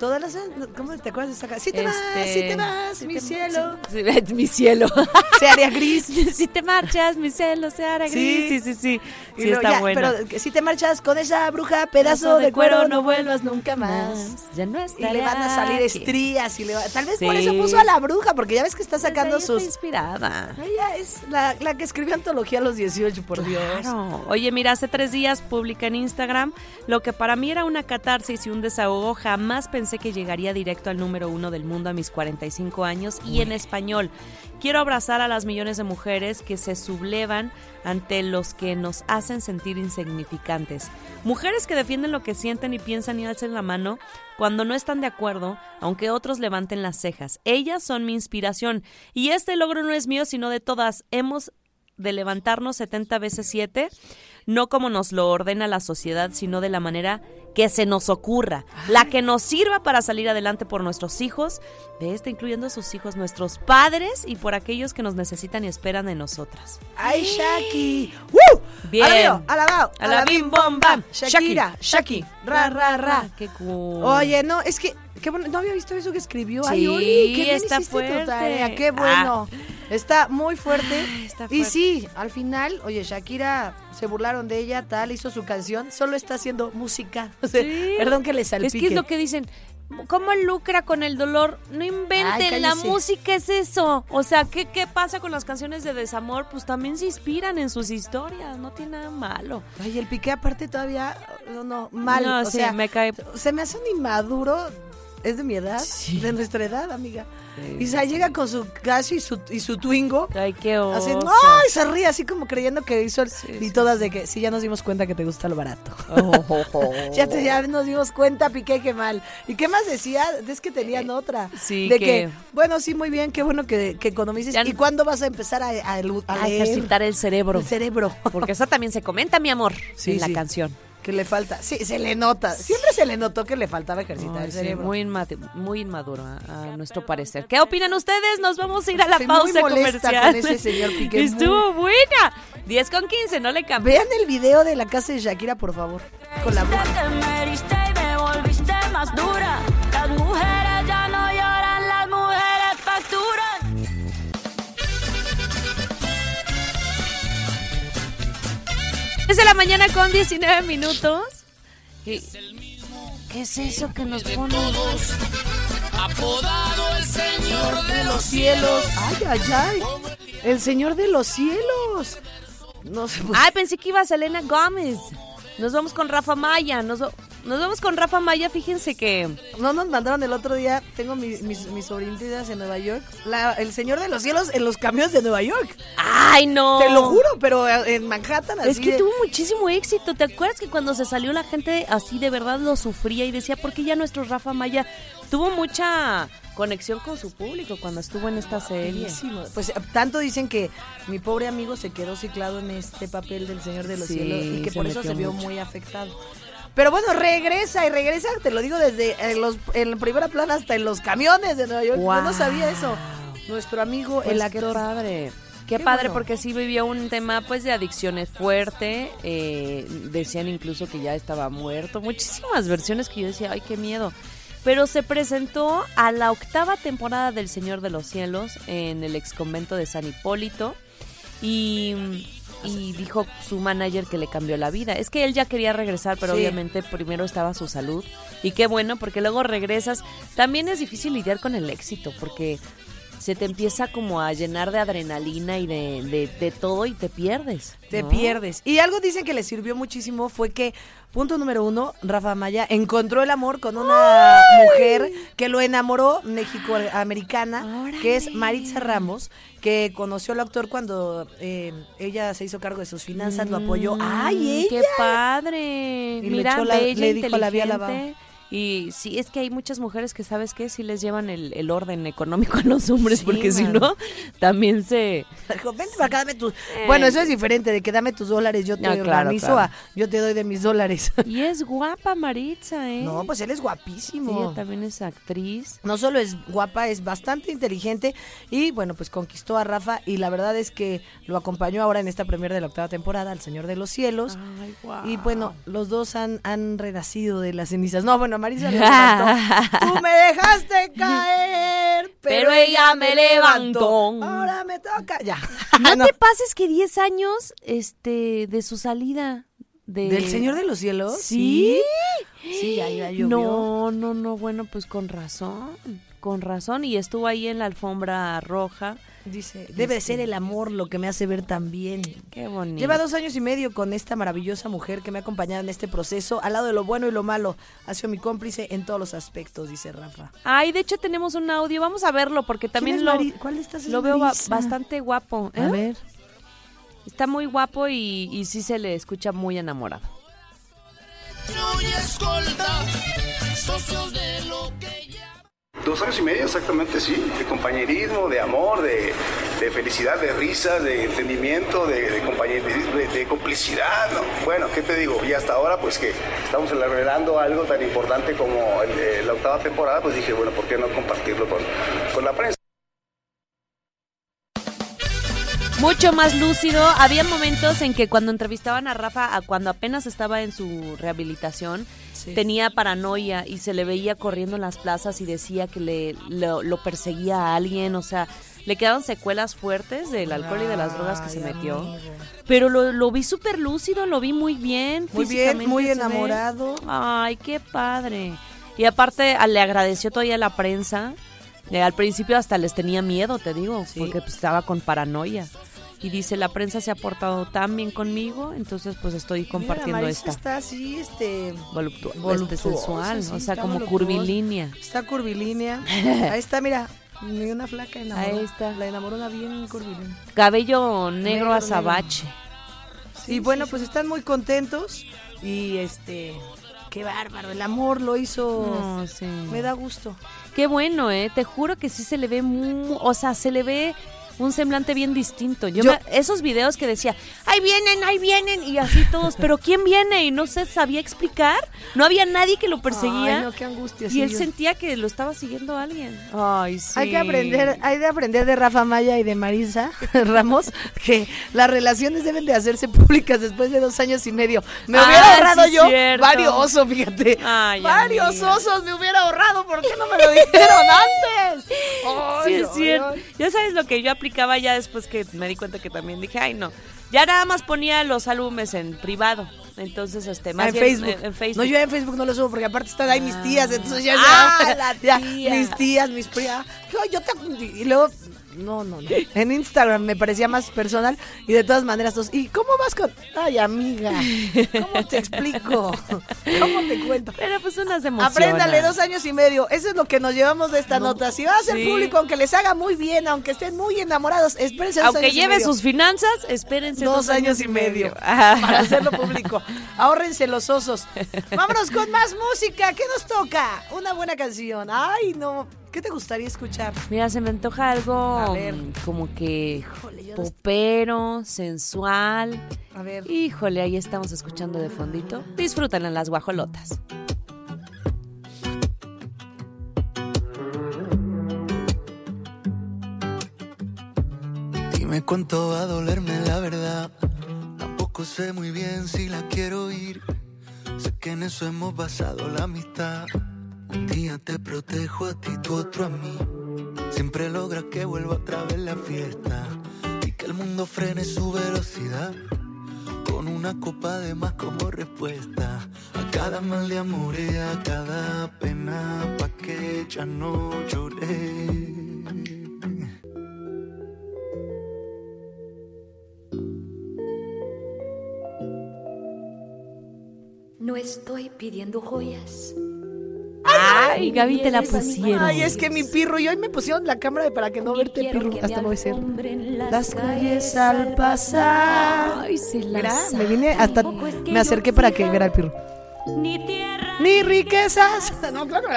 Todas las. ¿Cómo te acuerdas de esa canción? Sí te vas, Este, sí te vas, sí mi te- cielo. sí, sí, mi cielo. Se haría gris. si te marchas, mi cielo se hará Sí. gris. Sí, sí, sí. Y Sí, luego está ya, bueno. Pero si te marchas con esa bruja, pedazo de cuero, no vuelvas nunca más. Ya no Y estaré le van a salir estrías y le va- tal vez por Sí. eso puso a la bruja, porque ya ves que está sacando Pues ella sus está inspirada. Ella es la, la que escribió antología a los 18, por Dios. Claro. Oye, mira, hace tres días publica en Instagram lo que para mí era una catarsis y un desahogo. Jamás pensé que llegaría directo al número uno del mundo a mis 45 años y en español. Quiero abrazar a las millones de mujeres que se sublevan ante los que nos hacen sentir insignificantes. Mujeres que defienden lo que sienten y piensan y alzan la mano cuando no están de acuerdo, aunque otros levanten las cejas. Ellas son mi inspiración y este logro no es mío, sino de todas. Hemos de levantarnos 70 veces 7, no como nos lo ordena la sociedad, sino de la manera que se nos ocurra, la que nos sirva para salir adelante por nuestros hijos, de este incluyendo a sus hijos, nuestros padres y por aquellos que nos necesitan y esperan de nosotras. ¡Ay, Shaki! ¡Woo! Bien. Alabao, alabao, A la bim bom bam. Shakira, Shaki, ra, ra, ra. Qué cool. Oye, no, es que, qué bueno, no había visto eso que escribió. Ay, Sí, Oli, qué bien está tu fuerte. tarea, qué bueno. Está muy fuerte. está Y sí, al final, oye, Shakira se burlaron de ella, tal, hizo su canción, solo está haciendo música. O sea, Sí. Perdón que le Es salpique. que es lo que dicen. ¿Cómo lucra con el dolor? No inventen, Ay, la música es eso. O sea, ¿qué, ¿qué pasa con las canciones de desamor? Pues también se inspiran en sus historias, no tiene nada malo. Ay, el piqué aparte todavía, no, no, mal. No, o sí, sea, me cae. se me hace un inmaduro. Es de mi edad, Sí. de nuestra edad, amiga. Sí. Y se llega con su Casio y su, y su Twingo. Ay, qué oso. Así, ¡ay! Se ríe así como creyendo que hizo el... Sí, y todas de que sí, ya nos dimos cuenta que te gusta lo barato. Oh, oh, oh. ya, te- ya nos dimos cuenta, Piqué, qué mal. ¿Y qué más decía? Es que tenían otra. sí, de que- que... bueno, sí, muy bien, qué bueno que, que economices. ¿Y no- cuándo vas a empezar a, a, a A ejercitar el cerebro. el cerebro? Porque esa también se comenta, mi amor, Sí, en la canción. Que le falta. Sí, se le nota. Siempre se le notó que le faltaba ejercitar Ay, el sí, cerebro. muy, inmate- muy inmaduro a, nuestro parecer. ¿Qué opinan ustedes? Nos vamos a ir a la Estoy muy pausa molesta comercial. con ese señor Piqué, Estuvo buena. 10 con 15, no le cambie. Vean el video de la casa de Shakira, por favor. Con la bruja. Te me y me volviste más dura. Las mujeres ya no lloran, 10 de la mañana con 19 minutos. ¿Qué, es eso que nos pone? Apodado el Señor de los cielos. Ay, ay, ay. El Señor de los cielos. Pues. Ay, pensé que iba Selena Gómez. Nos vamos con Rafa Maya. Nos vamos nos vamos con Rafa Maya. Fíjense que. no nos mandaron el otro día. Tengo mi- mis, mis sobrinitas en Nueva York. La- el señor de los cielos en los camiones de Nueva York. ¡Ay, no! Te lo juro, pero en Manhattan así Es que de- tuvo muchísimo éxito. ¿Te acuerdas que cuando se salió la gente así de verdad lo sufría y decía, ¿por qué ya nuestro Rafa Maya tuvo mucha conexión con su público cuando estuvo en esta serie? Buenísimo. Pues eh, tanto dicen que mi pobre amigo se quedó ciclado en este papel del Señor de los Sí, Cielos y que por eso se vio mucho. muy afectado. Pero bueno, regresa y regresa, te lo digo desde en, los, en primera plana hasta en los camiones de Nueva York. Yo no sabía eso. Nuestro amigo, Pues el qué padre. Qué, Qué padre bueno. porque sí vivió un tema pues de adicciones fuerte. eh, decían incluso que ya estaba muerto. Muchísimas versiones que yo decía, ay, qué miedo. Pero se presentó a la octava temporada del Señor de los Cielos en el ex convento de San Hipólito y, y dijo su manager que le cambió la vida. Es que él ya quería regresar, pero Sí. obviamente primero estaba su salud. Y qué bueno, porque luego regresas. También es difícil lidiar con el éxito, porque se te empieza como a llenar de adrenalina y de, de, de todo y te pierdes. Te pierdes. Y algo dicen que le sirvió muchísimo fue que, punto número uno, Rafa Maya encontró el amor con una mujer que lo enamoró, México-americana, que es Maritza Ramos, que conoció al actor cuando eh, ella se hizo cargo de sus finanzas, lo apoyó. Mm, ¡Ay, ella! ¡Qué padre! Y le Mira, echó la- bella, le dijo la vía. Y sí, es que hay muchas mujeres que, ¿sabes qué? Sí les llevan el, el orden económico a los hombres, Sí, porque si no, también se... Vente para acá, dame tus... Bueno, eso es diferente de que dame tus dólares, yo te Ah, organizo claro. a yo te doy de mis dólares. Y es guapa Maritza, ¿eh? No, pues él es Sí, guapísimo. ella también es actriz. No solo es guapa, es bastante inteligente y bueno, pues conquistó a Rafa y la verdad es que lo acompañó ahora en esta primera de la octava temporada, al Señor de los Cielos. Ay, guau. Y bueno, los dos han, han renacido de las cenizas. No, bueno, Marisa le levantó. Tú me dejaste caer, pero, Pero ella me levantó. Ahora me toca. Ya. No, No. te pases que 10 años este, de su salida. De... ¿Del Señor de los Cielos? ¿Sí? Sí, ya, ya llovió. No, no, no, bueno, pues con razón, con razón. Y estuvo ahí en la alfombra roja. Dice, debe de ser el amor lo que me hace ver tan bien. Qué bonito. Lleva dos años y medio con esta maravillosa mujer que me ha acompañado en este proceso, al lado de lo bueno y lo malo. Ha sido mi cómplice en todos los aspectos, dice Rafa. Ay, de hecho tenemos un audio, vamos a verlo porque también es lo, cuál de estas es lo veo ba- bastante guapo. A ¿eh? ver. Está muy guapo y, y sí se le escucha muy enamorado. Dos años y medio, exactamente, sí. De compañerismo, de amor, de, de felicidad, de risa, de entendimiento, de, de compañerismo, de, de complicidad. ¿no? Bueno, ¿qué te digo? Y hasta ahora, pues que estamos celebrando algo tan importante como de la octava temporada, pues dije, bueno, ¿por qué no compartirlo con, con la prensa? Mucho más lúcido. Había momentos en que cuando entrevistaban a Rafa, a cuando apenas estaba en su rehabilitación, Sí. tenía paranoia y se le veía corriendo en las plazas y decía que le lo, lo perseguía a alguien. O sea, le quedaban secuelas fuertes del alcohol y de las drogas que se metió. amigo. Pero lo, lo vi súper lúcido, lo vi muy bien. Muy bien, muy ve. enamorado. Ay, qué padre. Y aparte le agradeció todavía a la prensa. Eh, al principio hasta les tenía miedo, te digo, Sí. porque pues, estaba con paranoia. Y dice, la prensa se ha portado tan bien conmigo, entonces pues estoy compartiendo Mira, esta. está así, este... Voluptu- voluptuosa, este, sensual, sí, o sea, como voluptuosa. curvilínea. Está curvilínea. Ahí está, mira. Ni una flaca enamoró. Ahí está. La enamoró una bien curvilínea. Cabello negro, Negro, azabache. y bueno, pues están muy contentos. Y este... Qué bárbaro. El amor lo hizo... No, sí. Me da gusto. Qué bueno, ¿eh? Te juro que sí se le ve muy... O sea, se le ve un semblante bien distinto. Yo, Yo- me- esos videos que decía, ahí vienen, ahí vienen, y así todos, pero ¿quién viene? Y no se sabía explicar. No había nadie que lo perseguía. Ay, no, qué angustia. y sí, él yo- sentía que lo estaba siguiendo alguien. Ay, sí. Hay que aprender, hay de aprender de Rafa Maya y de Marisa Ramos que las relaciones deben de hacerse públicas después de dos años y medio. Me Ah, hubiera ahorrado sí, yo cierto. varios osos, fíjate. Ay, varios amiga. osos me hubiera ahorrado. ¿Por qué no me lo dijeron antes? Sí, Ay, es ay, cierto. ay. Ya sabes lo que yo ya después que me di cuenta que también dije, ay, no. Ya nada más ponía los álbumes en privado. Entonces, este, más Ah, en bien, Facebook. eh, en Facebook. No, yo en Facebook no lo subo porque aparte están ahí mis tías, entonces ya, Ah, ya- la ya, tía. mis tías, mis primas. Yo, yo te y luego no, no, no. En Instagram me parecía más personal y de todas maneras todos, ¿y cómo vas con Ay, amiga? ¿Cómo te explico? ¿Cómo te cuento? Pero pues unas emociones. Apréndale dos años y medio. Eso es lo que nos llevamos de esta nota. Si va a ser Sí. público, aunque les haga muy bien, aunque estén muy enamorados, espérense dos Aunque años y lleve sus finanzas, espérense Dos años y medio para hacerlo público. Ahórrense los osos. Vámonos con más música. ¿Qué nos toca? Una buena canción. Ay, no. ¿Qué te gustaría escuchar? Mira, se me antoja algo A ver. como que Híjole, no popero, sensual. A ver. Híjole, ahí estamos escuchando de fondito. Disfrutan en las guajolotas. Dime cuánto va a dolerme la verdad. Tampoco sé muy bien si la quiero ir. Sé que en eso hemos basado la amistad. Un día te protejo a ti, tú otro a mí. Siempre logras que vuelva otra vez la fiesta. Y que el mundo frene su velocidad. Con una copa de más como respuesta. A cada mal de amor y a cada pena. Pa' que ya no lloré. No estoy pidiendo joyas. Ay, Gaby, te la pusieron. Ay, es que mi pirro, y hoy me pusieron la cámara para que no verte, pirro. Hasta no voy a ser. las, Las calles al pasar. Ay, se la Mira, sabe. me vine hasta. Me acerqué para que viera el pirro. Ni tierra Ni riquezas. No, claro,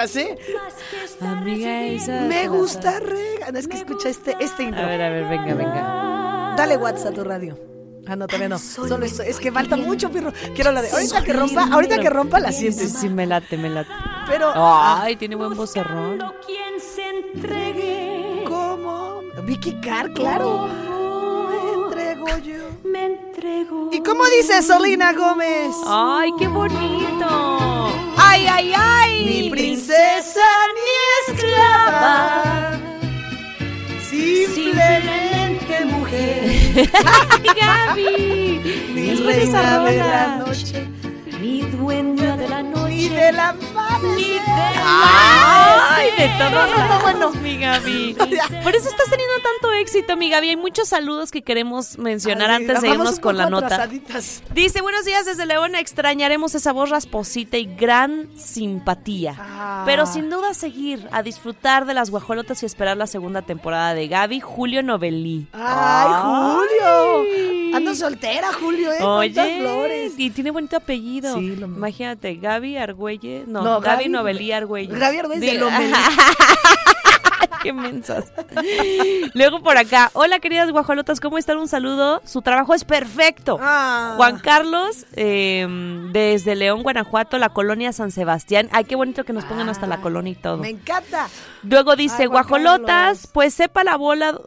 Amiga, esa- Me gusta rega. Es que escucha este, este intro. A ver, a ver, venga, venga. Dale WhatsApp a tu radio. Ah, no, todavía no. Solo esto. Es que falta mucho, pirro. Quiero la de. Ahorita que rompa, ahorita que rompa la Sí, sí, sientes. sí, me late, me late. Pero. ah, Ay, tiene buen vocerrón. Quien se entregue. ¿Cómo? Vicky Carr, claro. Me entrego yo. Me entrego. ¿Y cómo dice Solina Gómez? Ay, qué bonito. Ay, ay, ay. Ni princesa ni esclava. Simplemente mujer. Ay, Gaby. Esa reina de la noche. Mi dueña de la noche. Ay, de todo. No, no, no, bueno. Mi Gaby. Por eso estás teniendo tanto éxito, mi Gaby. Hay muchos saludos que queremos mencionar Ay, antes de irnos con la nota. Dice, buenos días desde León, extrañaremos esa voz rasposita y gran simpatía. Ah. Pero sin duda seguir a disfrutar de las guajolotas y esperar la segunda temporada de Gaby, Julio Novelí. Ay, Julio. Ando soltera, Julio, ¿eh? ¿Cuántas Oye, flores? y tiene bonito apellido. Sí, lo- Imagínate, Gaby Argüelle. No, No, Gaby Gaby- Novelí Argüelle. Gaby Argüelle Di- Lomelí. Qué mensas. Luego por acá. Hola, queridas guajolotas, ¿cómo están? Un saludo. Su trabajo es perfecto. Ah. Juan Carlos, eh, desde León, Guanajuato, la colonia San Sebastián. Ay, qué bonito que nos pongan hasta la colonia y todo. Me encanta. Luego dice, Ay, guajolotas, Carlos. pues sepa la bola,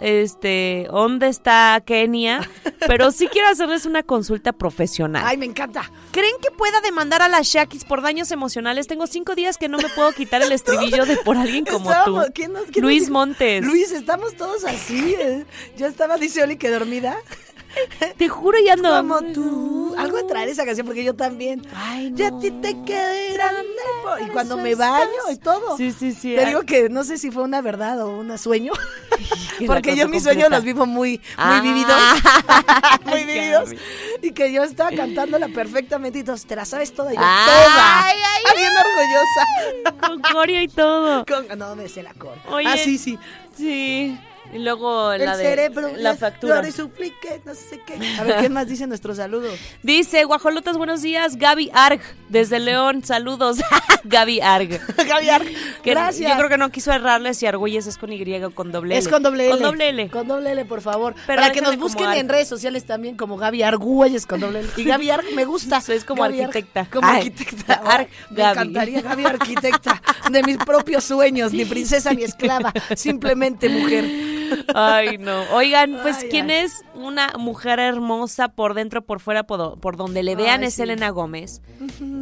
este, dónde está Kenia, pero sí quiero hacerles una consulta profesional. Ay, me encanta. ¿Creen que pueda demandar a las Shakis por daños emocionales? Tengo cinco días que no me puedo quitar el estribillo de por alguien como Estábamos- tú. ¿quién nos- quién Luis nos- Montes. Luis, estamos todos así. eh. Yo estaba, dice Oli, que dormida. Te juro ya no. Como tú. Algo de traer esa canción, porque yo también. Ay, Ya a no. ti te quedé grande. Y cuando me baño y todo. Sí, sí, sí. Te digo que no sé si fue una verdad o un sueño. Porque yo mis sueños los vivo muy, muy Ah. vividos. muy vividos. Y que yo estaba cantándola perfectamente y todos, te la sabes toda. Y yo, Ay, toda. ay, Ay, bien orgullosa. Con coreo y todo. Con- no, me sé la cor. Oye. Ah, sí, sí. Sí. Y luego El la de cerebro, la factura. Lo suplique, no sé qué. A ver, ¿quién más dice nuestro saludo? Dice, guajolotas, buenos días. Gaby Arg, desde León, saludos. Gaby Arg. Gaby Arg, Que gracias. Yo creo que no quiso errarle si Argüelles es con Y o con doble L. Es con doble L. Con doble L. Con doble L, por favor. Pero Para que nos busquen en redes sociales también como Gaby Argüelles con doble L. Y Gaby Arg me gusta. Es como Gaby Arg, arquitecta. como Ay, arquitecta. Arg me Gaby. encantaría Gaby Arquitecta. De mis propios sueños. Ni princesa ni esclava. Simplemente mujer. Ay, no. Oigan, pues Ay, quién ay. es una mujer hermosa por dentro, por fuera, por, por donde le vean Ay, es sí. Elena Gómez.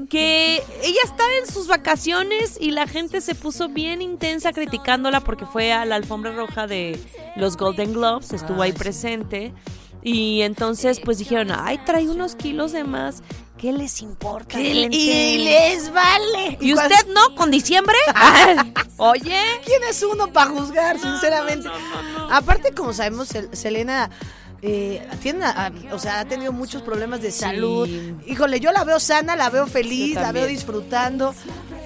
Que ella está en sus vacaciones y la gente se puso bien intensa criticándola porque fue a la alfombra roja de los Golden Globes, estuvo ahí presente. Y entonces pues dijeron, ay, trae unos kilos de más. ¿Qué les importa? gente? Y les vale. ¿Y usted no? ¿Con diciembre? Oye. ¿Quién es uno para juzgar, sinceramente? Aparte, como sabemos, Sel- Selena eh, tiene, o sea, ha tenido muchos problemas de salud. Híjole, yo la veo sana, la veo feliz, la veo disfrutando.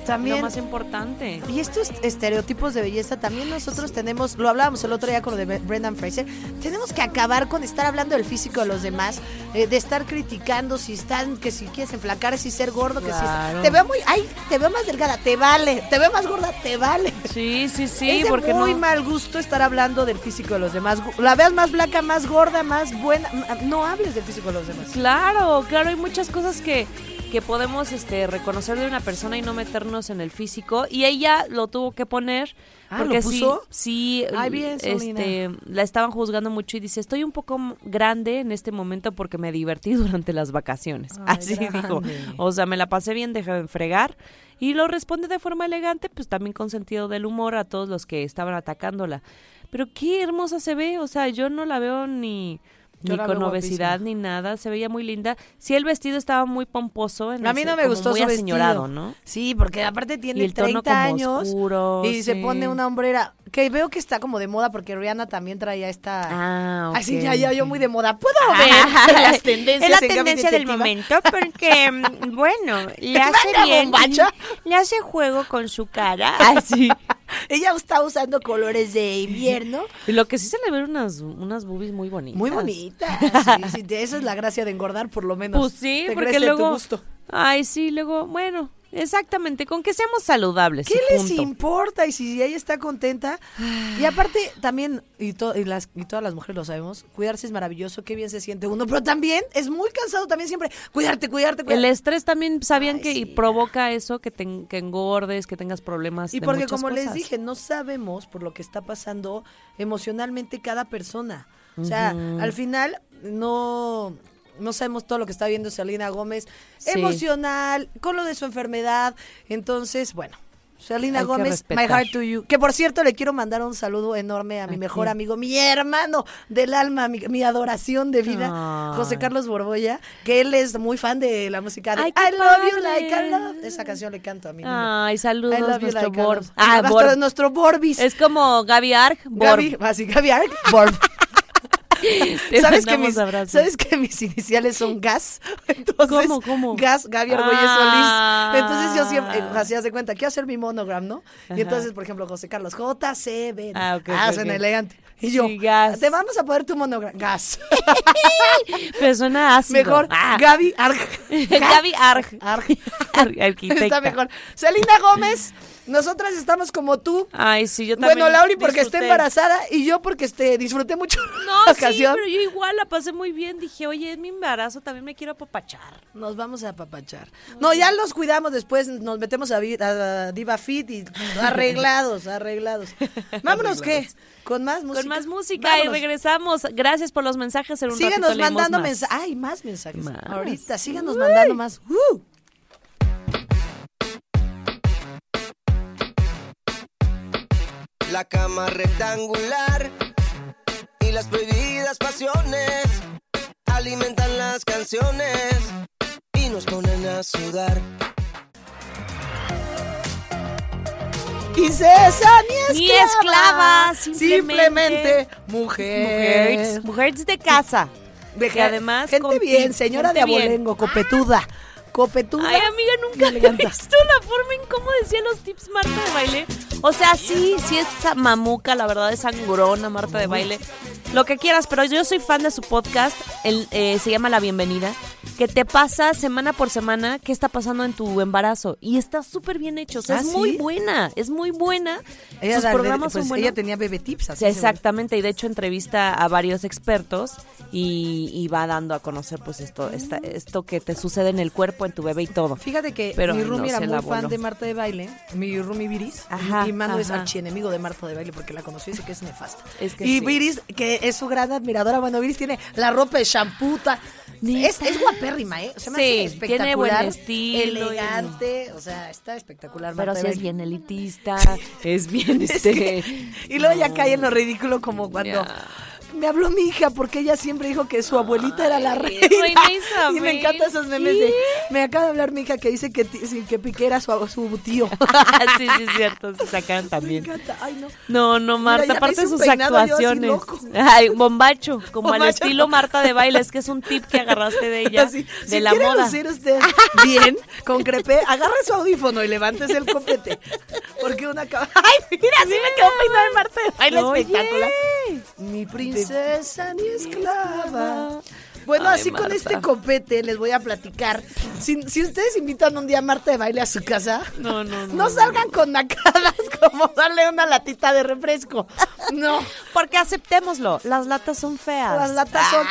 También Lo más importante. y estos estereotipos de belleza también nosotros tenemos, lo hablábamos el otro día con lo de Bre- Brendan Fraser, tenemos que acabar con estar hablando del físico de los demás, eh, de estar criticando si están, que si quieres enflacar, si ser gordo, que si Claro. es- te veo muy, ay, te veo más delgada, te vale, te veo más gorda, te vale. Sí, sí, sí, es de porque muy no. mal gusto estar hablando del físico de los demás. La veas más blanca, más gorda, más buena, no hables del físico de los demás. Claro, claro, hay muchas cosas que, que podemos este, reconocer de una persona y no meternos en el físico. Y ella lo tuvo que poner. Ah, porque ¿lo puso? sí, sí Ay, bien, este, la estaban juzgando mucho y dice, estoy un poco grande en este momento porque me divertí durante las vacaciones. Ay, Así dijo. O sea, me la pasé bien, dejé de fregar. Y lo responde de forma elegante, pues también con sentido del humor a todos los que estaban atacándola. Pero qué hermosa se ve, o sea, yo no la veo ni, ni con obesidad ni nada, se veía muy linda. Sí, el vestido estaba muy pomposo. En A mí ese- no me gustó muy su vestido. ¿no? Sí, porque aparte tiene Y el tono 30 como años oscuro, y se pone una hombrera que veo que está como de moda porque Rihanna también traía esta Ah, ok. Así ya ya yo muy de moda. ¿Puedo Ah, ver las tendencias Es la tendencia del momento porque, mm, bueno, le hace bien, le hace juego con su cara. Así. Ella está usando colores de invierno. Y lo que sí se le ven unas, unas boobies muy bonitas. Muy bonita. Sí, sí, esa es la gracia de engordar, por lo menos. Pues sí, Te porque crece tu luego. gusto. Ay, sí, luego, bueno, exactamente, con que seamos saludables. ¿Qué les punto. importa? Y si ella está contenta. Y aparte, también, y, to- y las, y todas las mujeres lo sabemos, cuidarse es maravilloso, qué bien se siente uno. Pero también es muy cansado también siempre. Cuidarte, cuidarte, El cuidarte. estrés también sabían Ay, que y provoca eso, que, te- que engordes, que tengas problemas. Y de porque como les dije, no sabemos por lo que está pasando emocionalmente cada persona. O sea, al final no no sabemos todo lo que está viendo Selena Gómez Sí. emocional, con lo de su enfermedad. Entonces, bueno, Selena Hay Gómez, My. Heart to You. Que por cierto, le quiero mandar un saludo enorme a mi ¿A mejor amigo, mi hermano del alma, mi, mi adoración de vida, Ay. José Carlos Borboya, que él es muy fan de la música de Ay, I Love You. Like I Love. Esa canción le canto a mi niño. Ay, saludos, I love you nuestro like Borb. Ah, Borb. nuestro Borbis. Es como Gaby Arg, Borb. Gaby, así, Gaby Arg, Borb. ¿Sabes que, mis. ¿Sabes que mis iniciales son Gas? Entonces, ¿Cómo, cómo? Gas, Gaby Argüelles Ah. Solís. Entonces yo siempre, eh, haz de cuenta, quiero hacer mi monogram, ¿no? Ajá. Y entonces, por ejemplo, José Carlos, JCB. Ah, ok, Ah, ok, suena ok. elegante. Y yo, Sí, Gas. te vamos a poner tu monogram. Gas. Pero suena ácido. Mejor, Ah. Gaby Arg. Gaby Arg. Arg. Ar- arquitecta. Está mejor. Selena Gómez, nosotras estamos como tú. Ay, sí, yo también Bueno, Lauri porque está embarazada y yo porque este, disfruté mucho No, la sí, pero yo igual la pasé muy bien. Dije, oye, es mi embarazo, también me quiero apapachar. Nos vamos a apapachar. No, ya los cuidamos después, nos metemos a, a Diva Fit y arreglados, arreglados. Vámonos, ¿qué? ¿Con más música? Con más música Vámonos. y regresamos. Gracias por los mensajes. En un Síganos mandando mensajes. Ay, más mensajes. Más. Ahorita, síganos mandando más. ¡Uh! La cama rectangular y las prohibidas pasiones alimentan las canciones y nos ponen a sudar. Princesa ni Ni esclava. esclava, simplemente simplemente mujer. Mujeres, mujeres de casa. De que además gente bien, señora gente de bien. abolengo, copetuda. Copetuda. Ay, amiga, nunca había visto la forma en cómo decía los tips Marta de baile. O sea, sí, sí es mamuca, la verdad es sangrona Marta de baile. Lo que quieras, pero yo soy fan de su podcast, el, eh, se llama La Bienvenida, que te pasa semana por semana qué está pasando en tu embarazo. Y está súper bien hecho, o sea, ¿Ah, es muy buena, es muy buena. Ella, Sus da- programas pues, son buenos. ella tenía bebé tips, así Sí, exactamente, y de hecho entrevista a varios expertos y, y va dando a conocer pues esto, esta- esto que te sucede en el cuerpo, en tu bebé y todo. Fíjate que Pero mi no roomie era muy fan voló. de Marta de Baile, mi roomie Viris, Ajá, y Manu es ajá. archienemigo de Marta de Baile porque la conoció y dice que es nefasta. Es que y sí. Viris, que es su gran admiradora, bueno, Viris tiene la ropa de champuta. Es, es guapérrima, ¿eh? O sea, me Sí, hace espectacular. tiene buen estilo, Elegante, o sea, está espectacular. Pero sí de es bien elitista, es bien este... Y luego ya cae en lo ridículo como cuando. Me habló mi hija porque ella siempre dijo que su abuelita era la reina. Y me encantan esos memes de me acaba de hablar mi hija que dice que, que Piqué era su, su tío. sí, sí, es cierto, se sacan me también. encanta. Ay, no. No, no, Marta, me aparte de sus actuaciones. loco. Ay, bombacho, como al Bombacho. estilo Marta de baile, es que es un tip que agarraste de ella, Así, de si la moda. lucir usted bien con crepé, agarre su audífono y levántese el copete. Porque una. Ay, mira, así me quedó peinada de Marta de baile espectacular. Mi princesa ni esclava. Bueno, Ay, así con este copete les voy a platicar. Si, si ustedes invitan un día a Marta de baile a su casa, No, no, no. no salgan con nacadas como darle una latita de refresco. No. Porque aceptémoslo, las latas son feas. Las latas son.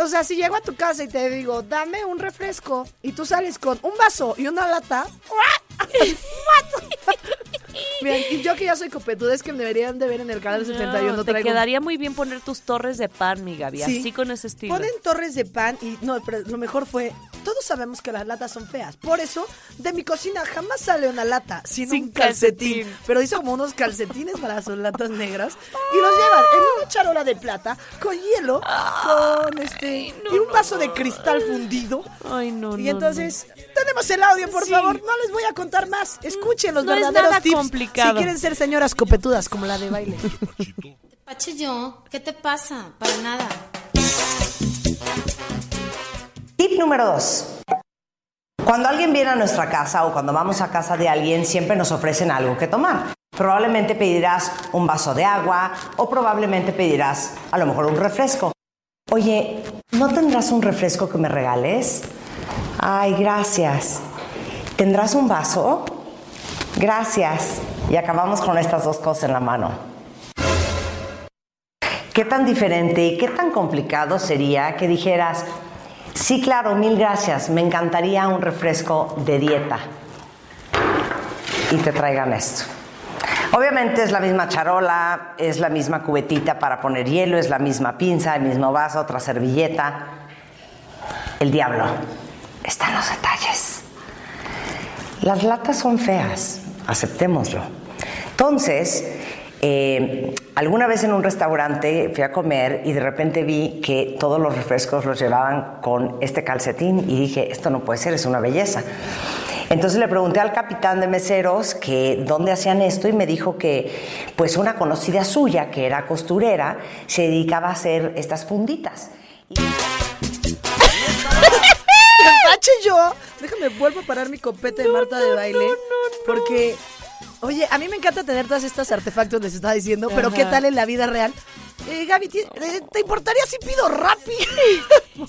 O sea, si llego a tu casa y te digo, dame un refresco, y tú sales con un vaso y una lata. Bien, y yo que ya soy copetuda, es que me deberían de ver en el canal 71. No, te traigo- quedaría muy bien poner tus torres de pan, mi Gaby, Sí. así con ese estilo. Ponen torres de pan y no, pero lo mejor fue, todos sabemos que las latas son feas. Por eso, de mi cocina jamás sale una lata sin, Sin un calcetín. calcetín. Pero hizo como unos calcetines para sus latas negras y los llevan en una charola de plata con hielo, con este y un vaso de cristal fundido. Ay, no, Y no, entonces, tenemos el audio, por Sí. favor. No les voy a contar más. Escuchen los No es verdaderos nada tips. complicado. Si quieren ser señoras copetudas como la de baile. Pache yo, ¿qué te pasa? Para nada. Número 2. Cuando alguien viene a nuestra casa o cuando vamos a casa de alguien, siempre nos ofrecen algo que tomar. Probablemente pedirás un vaso de agua o probablemente pedirás a lo mejor un refresco. Oye, ¿no tendrás un refresco que me regales? Ay, gracias. ¿Tendrás un vaso? Gracias. Y acabamos con estas dos cosas en la mano. ¿Qué tan diferente y qué tan complicado sería que dijeras, sí, claro, mil gracias, me encantaría un refresco de dieta? Y te traigan esto. Obviamente es la misma charola, es la misma cubetita para poner hielo, es la misma pinza, el mismo vaso, otra servilleta. El diablo está en los detalles. Las latas son feas, aceptémoslo. Entonces, eh, alguna vez en un restaurante fui a comer y de repente vi que todos los refrescos los llevaban con este calcetín y dije, esto no puede ser, es una belleza. Entonces le pregunté al capitán de meseros que dónde hacían esto y me dijo que pues una conocida suya que era costurera se dedicaba a hacer estas funditas. Pache yo, déjame vuelvo a parar mi copete de Marta de baile. Porque, oye, a mí me encanta tener todas estas artefactos, les estaba diciendo, pero ¿qué tal en la vida real? Eh, Gaby, ¿ti- eh, ¿te importaría si pido Rappi?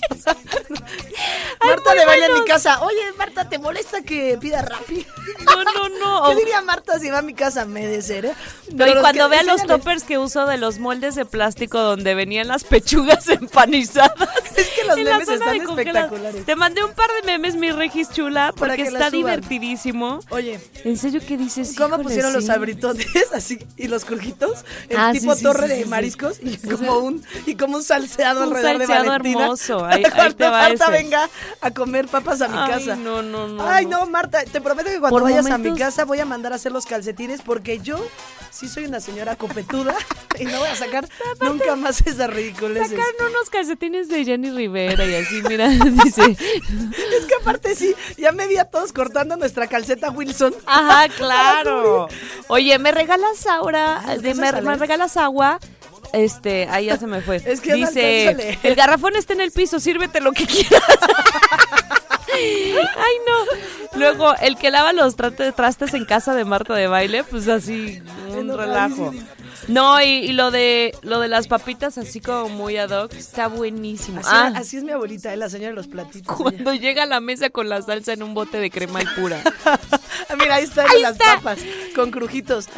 Marta muy de baile en mi casa. Oye, Marta, ¿te molesta que pida Rappi? No, no, no. ¿Qué diría Marta si va a mi casa? Me desere. No, y cuando vean los toppers que uso de los moldes de plástico donde venían las pechugas empanizadas. Es que los memes están espectaculares. Te mandé un par de memes, mi Regis chula, porque está divertidísimo. Oye, ¿En serio qué dices? ¿Cómo pusieron los abritones así y los crujitos? El Ah, tipo torre de mariscos y como un y como un salseado Un alrededor salseado de Valentina. hermoso. Ahí- ahí te cuando va Marta ese. venga a comer papas a mi Ay, casa. no, no, no. Ay, no, Marta, te prometo que cuando Por vayas a mi casa voy a mandar a hacer los calcetines porque yo sí soy una señora copetuda y no voy a sacar nunca más esas ridiculeces. Sacaron unos calcetines de Jenny Rivera y así, mira, dice. Es que aparte sí, ya me vi a todos cortando nuestra calceta Wilson. Ajá, claro. Oye, ¿me regalas ahora? De- ¿alcanzas me, regalas agua? Este, ahí ya se me fue. Es que Dice, el garrafón está en el piso, sírvete lo que quieras. Ay, no. Luego, el que lava los trastes en casa de Marta de baile, pues así, un relajo. No, y, y lo de lo de las papitas así como muy ad hoc, está buenísimo. Así, Ah, así es mi abuelita, eh, la señora de los platitos. cuando llega a la mesa con la salsa en un bote de crema y pura. Mira, ahí están Ahí las está. papas con crujitos.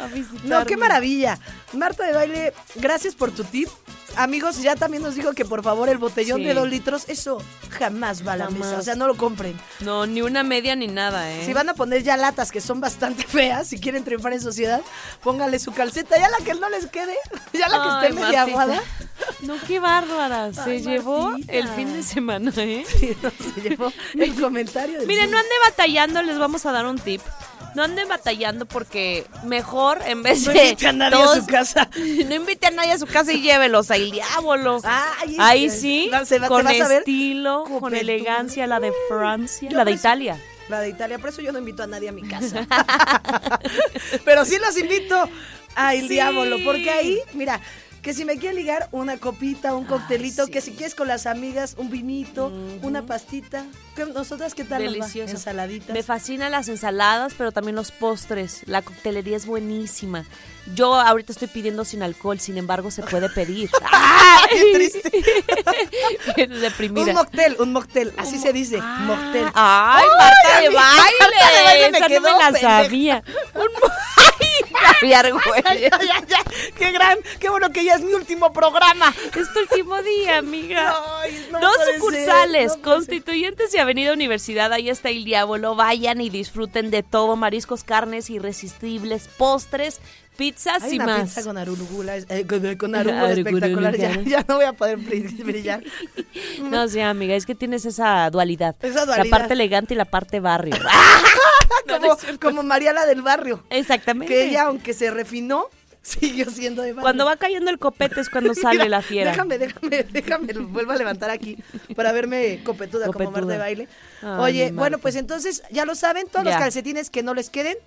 No, qué maravilla. Marta de baile, gracias por tu tip. Amigos, ya también nos dijo que por favor el botellón Sí. de dos litros, eso jamás va a la Jamás. mesa. O sea, no lo compren. No, ni una media ni nada, ¿eh? Si van a poner ya latas que son bastante feas, si quieren triunfar en sociedad, póngale su calceta. Ya la que no les quede, ya la que Ay, esté media Martita. aguada. No, qué bárbara. Se Ay, llevó Martita. el fin de semana, ¿eh? Sí, no, se llevó el comentario. del Miren, no ande batallando, les vamos a dar un tip. No anden batallando porque mejor en vez No de. invite a nadie a su casa. No invite a nadie a su casa y llévelos al diablo. Ay, Ahí este, sí, va- se va- con vas estilo, con elegancia, la de Francia, Yo la de eso- Italia. La de Italia, por eso yo no invito a nadie a mi casa. Pero sí los invito a El Sí. Diablo, porque ahí, mira, que si me quieren ligar una copita, un coctelito, que si quieres con las amigas, un vinito, una pastita. ¿Qué- ¿Nosotras qué tal? Delicioso. Ensaladitas. Me fascinan las ensaladas, pero también los postres. La coctelería es buenísima. Yo ahorita estoy pidiendo sin alcohol, sin embargo se puede pedir. ¡Ah, qué triste! Deprimida. Un mocktail, un mocktail, así se dice, mocktail. ¡Ay, Marta de baile! Marta de baile me Esa quedó no me la sabía. Un ¡Ay, Javier, güey! Ay, ay, ay, ay, ¡Qué gran! ¡Qué bueno que ya es mi último programa! Es tu último día, amiga. Ay, no Dos ser, sucursales, no. Constituyentes y Avenida Universidad. Ahí está el diablo. Vayan y disfruten de todo: mariscos, carnes irresistibles, postres, pizzas Hay y una más. pizza con arugula, eh, con, con arugula espectacular. Ya, ya no voy a poder bri- brillar. No, sí, amiga, es que tienes esa dualidad. Esa La dualidad. parte elegante y la parte barrio. como, como Mariala del barrio. Exactamente. Que ella, aunque se refinó, siguió siendo de barrio. Cuando va cayendo el copete es cuando sale Mira, la fiera. Déjame, déjame, déjame, vuelvo a levantar aquí para verme copetuda, como. Mar de baile. Ay, Oye, bueno, pues entonces, ya lo saben, todos los calcetines que no les queden,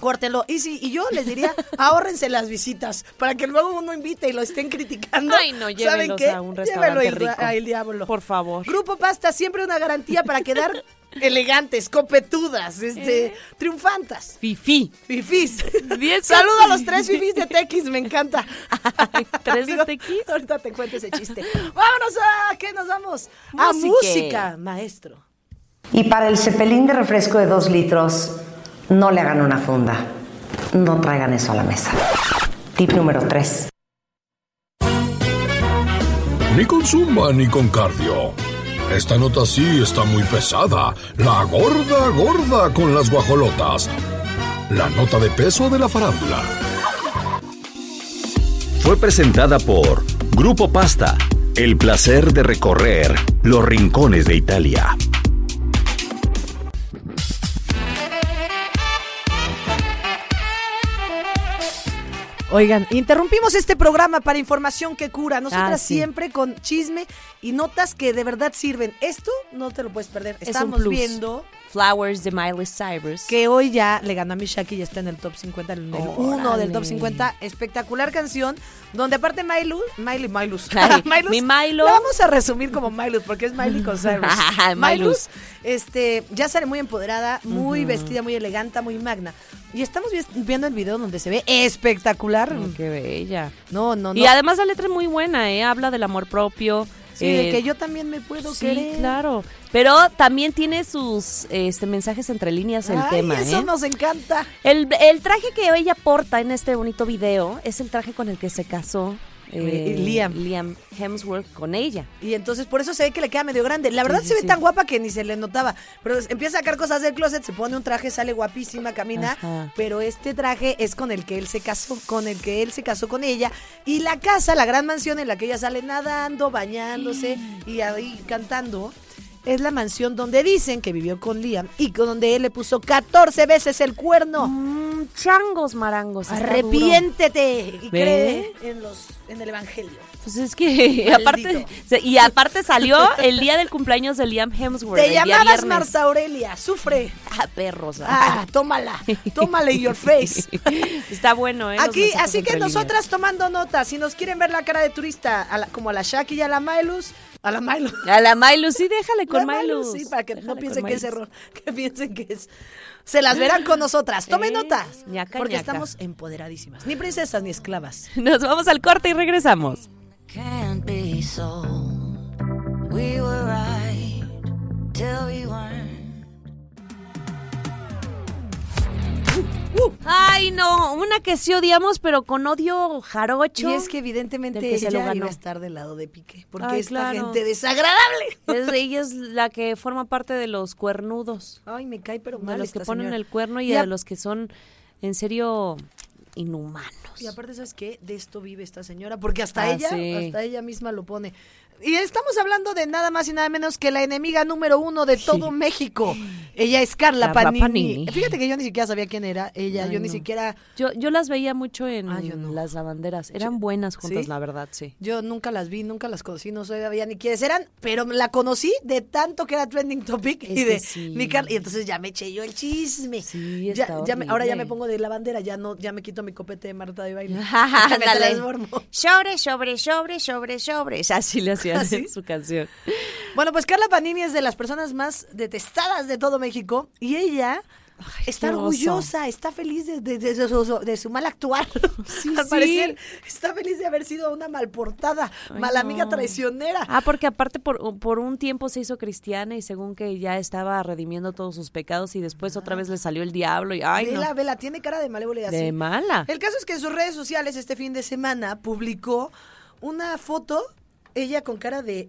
córtelo. Y sí, y yo les diría, ahórrense las visitas, para que luego uno invite y lo estén criticando. Ay, no, ¿Saben llévenlos qué? a un restaurante Llévenlo rico. a El Diablo. Por favor. Grupo Pasta, siempre una garantía para quedar elegantes, copetudas, este, triunfantas. Fifi. Fifís. Diez Saludo a los tres fifís de Tequis, me encanta. ¿Tres de Tequis? Ahorita te cuento ese chiste. Vámonos a, ¿qué nos vamos? A música, maestro. Y para el cepelín de refresco de dos litros, no le hagan una funda. No traigan eso a la mesa. Tip número 3. Ni con zumba ni con cardio. Esta nota sí está muy pesada. La gorda gorda con las guajolotas. La nota de peso de la farándula. Fue presentada por Grupo Pasta. El placer de recorrer los rincones de Italia. Oigan, interrumpimos este programa para información que cura. Nosotras Ah, sí. siempre con chisme y notas que de verdad sirven. Esto no te lo puedes perder. Es Estamos viendo Flowers de Miley Cyrus. que hoy ya le ganó a Mishaki y está en el top 50, en el uno del top Órale. 50. Espectacular canción, donde aparte Miley, Miley, Milus, mi Milo. La vamos a resumir como Milus porque es Miley con Cyrus. Milus. Este, ya sale muy empoderada, muy vestida, muy elegante, muy magna. Y estamos vi- viendo el video donde se ve espectacular. Mm, Qué bella. No, no, no. Y además la letra es muy buena, ¿eh? Habla del amor propio. Sí, de eh, que yo también me puedo sí, querer. claro. Pero también tiene sus este, mensajes entre líneas el Ay, tema, eso ¿eh? nos encanta. El, el traje que ella porta en este bonito video es el traje con el que se casó Eh, eh, Liam. Liam Hemsworth con ella. Y entonces por eso se ve que le queda medio grande. La verdad sí, se ve sí. tan guapa que ni se le notaba. Pero empieza a sacar cosas del closet, se pone un traje, sale guapísima, camina. Ajá. Pero este traje es con el que él se casó, con el que él se casó con ella. Y la casa, la gran mansión en la que ella sale nadando, bañándose y ahí cantando. Es la mansión donde dicen que vivió con Liam y donde él le puso 14 veces el cuerno. Mm, changos marangos. Arrepiéntete y ¿Ve? cree en los en el evangelio. Pues es que aparte y aparte salió el día del cumpleaños de Liam Hemsworth. Te llamabas. Marta Aurelia, sufre. Ah, perros. Ah, tómala, tómala in your face. Está bueno, ¿eh? Aquí, así que nosotras tomando nota, si nos quieren ver la cara de turista, a la- como a la Shaki y a la Mailus, A la Milo. A la Milo, sí, déjale con Milo. sí, para que no piensen que es error, que piensen que es... Se las verán con nosotras. Tomen Eh, notas. ñaca, porque ñaca. estamos empoderadísimas. Ni princesas ni esclavas. Nos vamos al corte y regresamos. Can't be so. We were right till we weren't. Ay, no, una que sí odiamos, pero con odio jarocho. Y es que evidentemente se lo ella ganó. iba a estar del lado de Piqué. Porque Ay, esta claro. gente desagradable. Es- ella es la que forma parte de los cuernudos. Ay, me cae pero De mal los que ponen señora. el cuerno y, Y a- de los que son, en serio, inhumanos. Y aparte, ¿sabes qué? De esto vive esta señora, porque hasta Ah, ella, sí. hasta ella misma lo pone. Y estamos hablando de nada más y nada menos que la enemiga número uno de todo México. Ella es Carla Panini. Panini. Fíjate que yo ni siquiera sabía quién era ella, Ay, yo ni siquiera, Yo, yo las veía mucho en Ah, no. las lavanderas. Eran buenas juntas, ¿Sí? la verdad, sí. yo nunca las vi, nunca las conocí, no sabía ni quiénes eran, pero la conocí de tanto que era trending topic Es y de sí. mi Carla, y entonces ya me eché yo el chisme. Sí, Ya- está ya me- ahora ya me pongo de lavandera, ya no, ya me quito mi copete de Marta de baile. me transformo. Sobre, sobre, sobre, sobre, sobre. Así le ¿Ah, sí? su canción. Bueno, pues Carla Panini es de las personas más detestadas de todo México y ella está oso. orgullosa, está feliz de, de- de su, de su mal actuar. Al sí. parecer está feliz de haber sido una malportada, Ay, mala amiga traicionera. Ah, porque aparte por, por un tiempo se hizo cristiana y según que ya estaba redimiendo todos sus pecados y después otra vez le salió el diablo y ay vela, no. vela, tiene cara de malévola y así. De mala. El caso es que en sus redes sociales este fin de semana publicó una foto, ella con cara de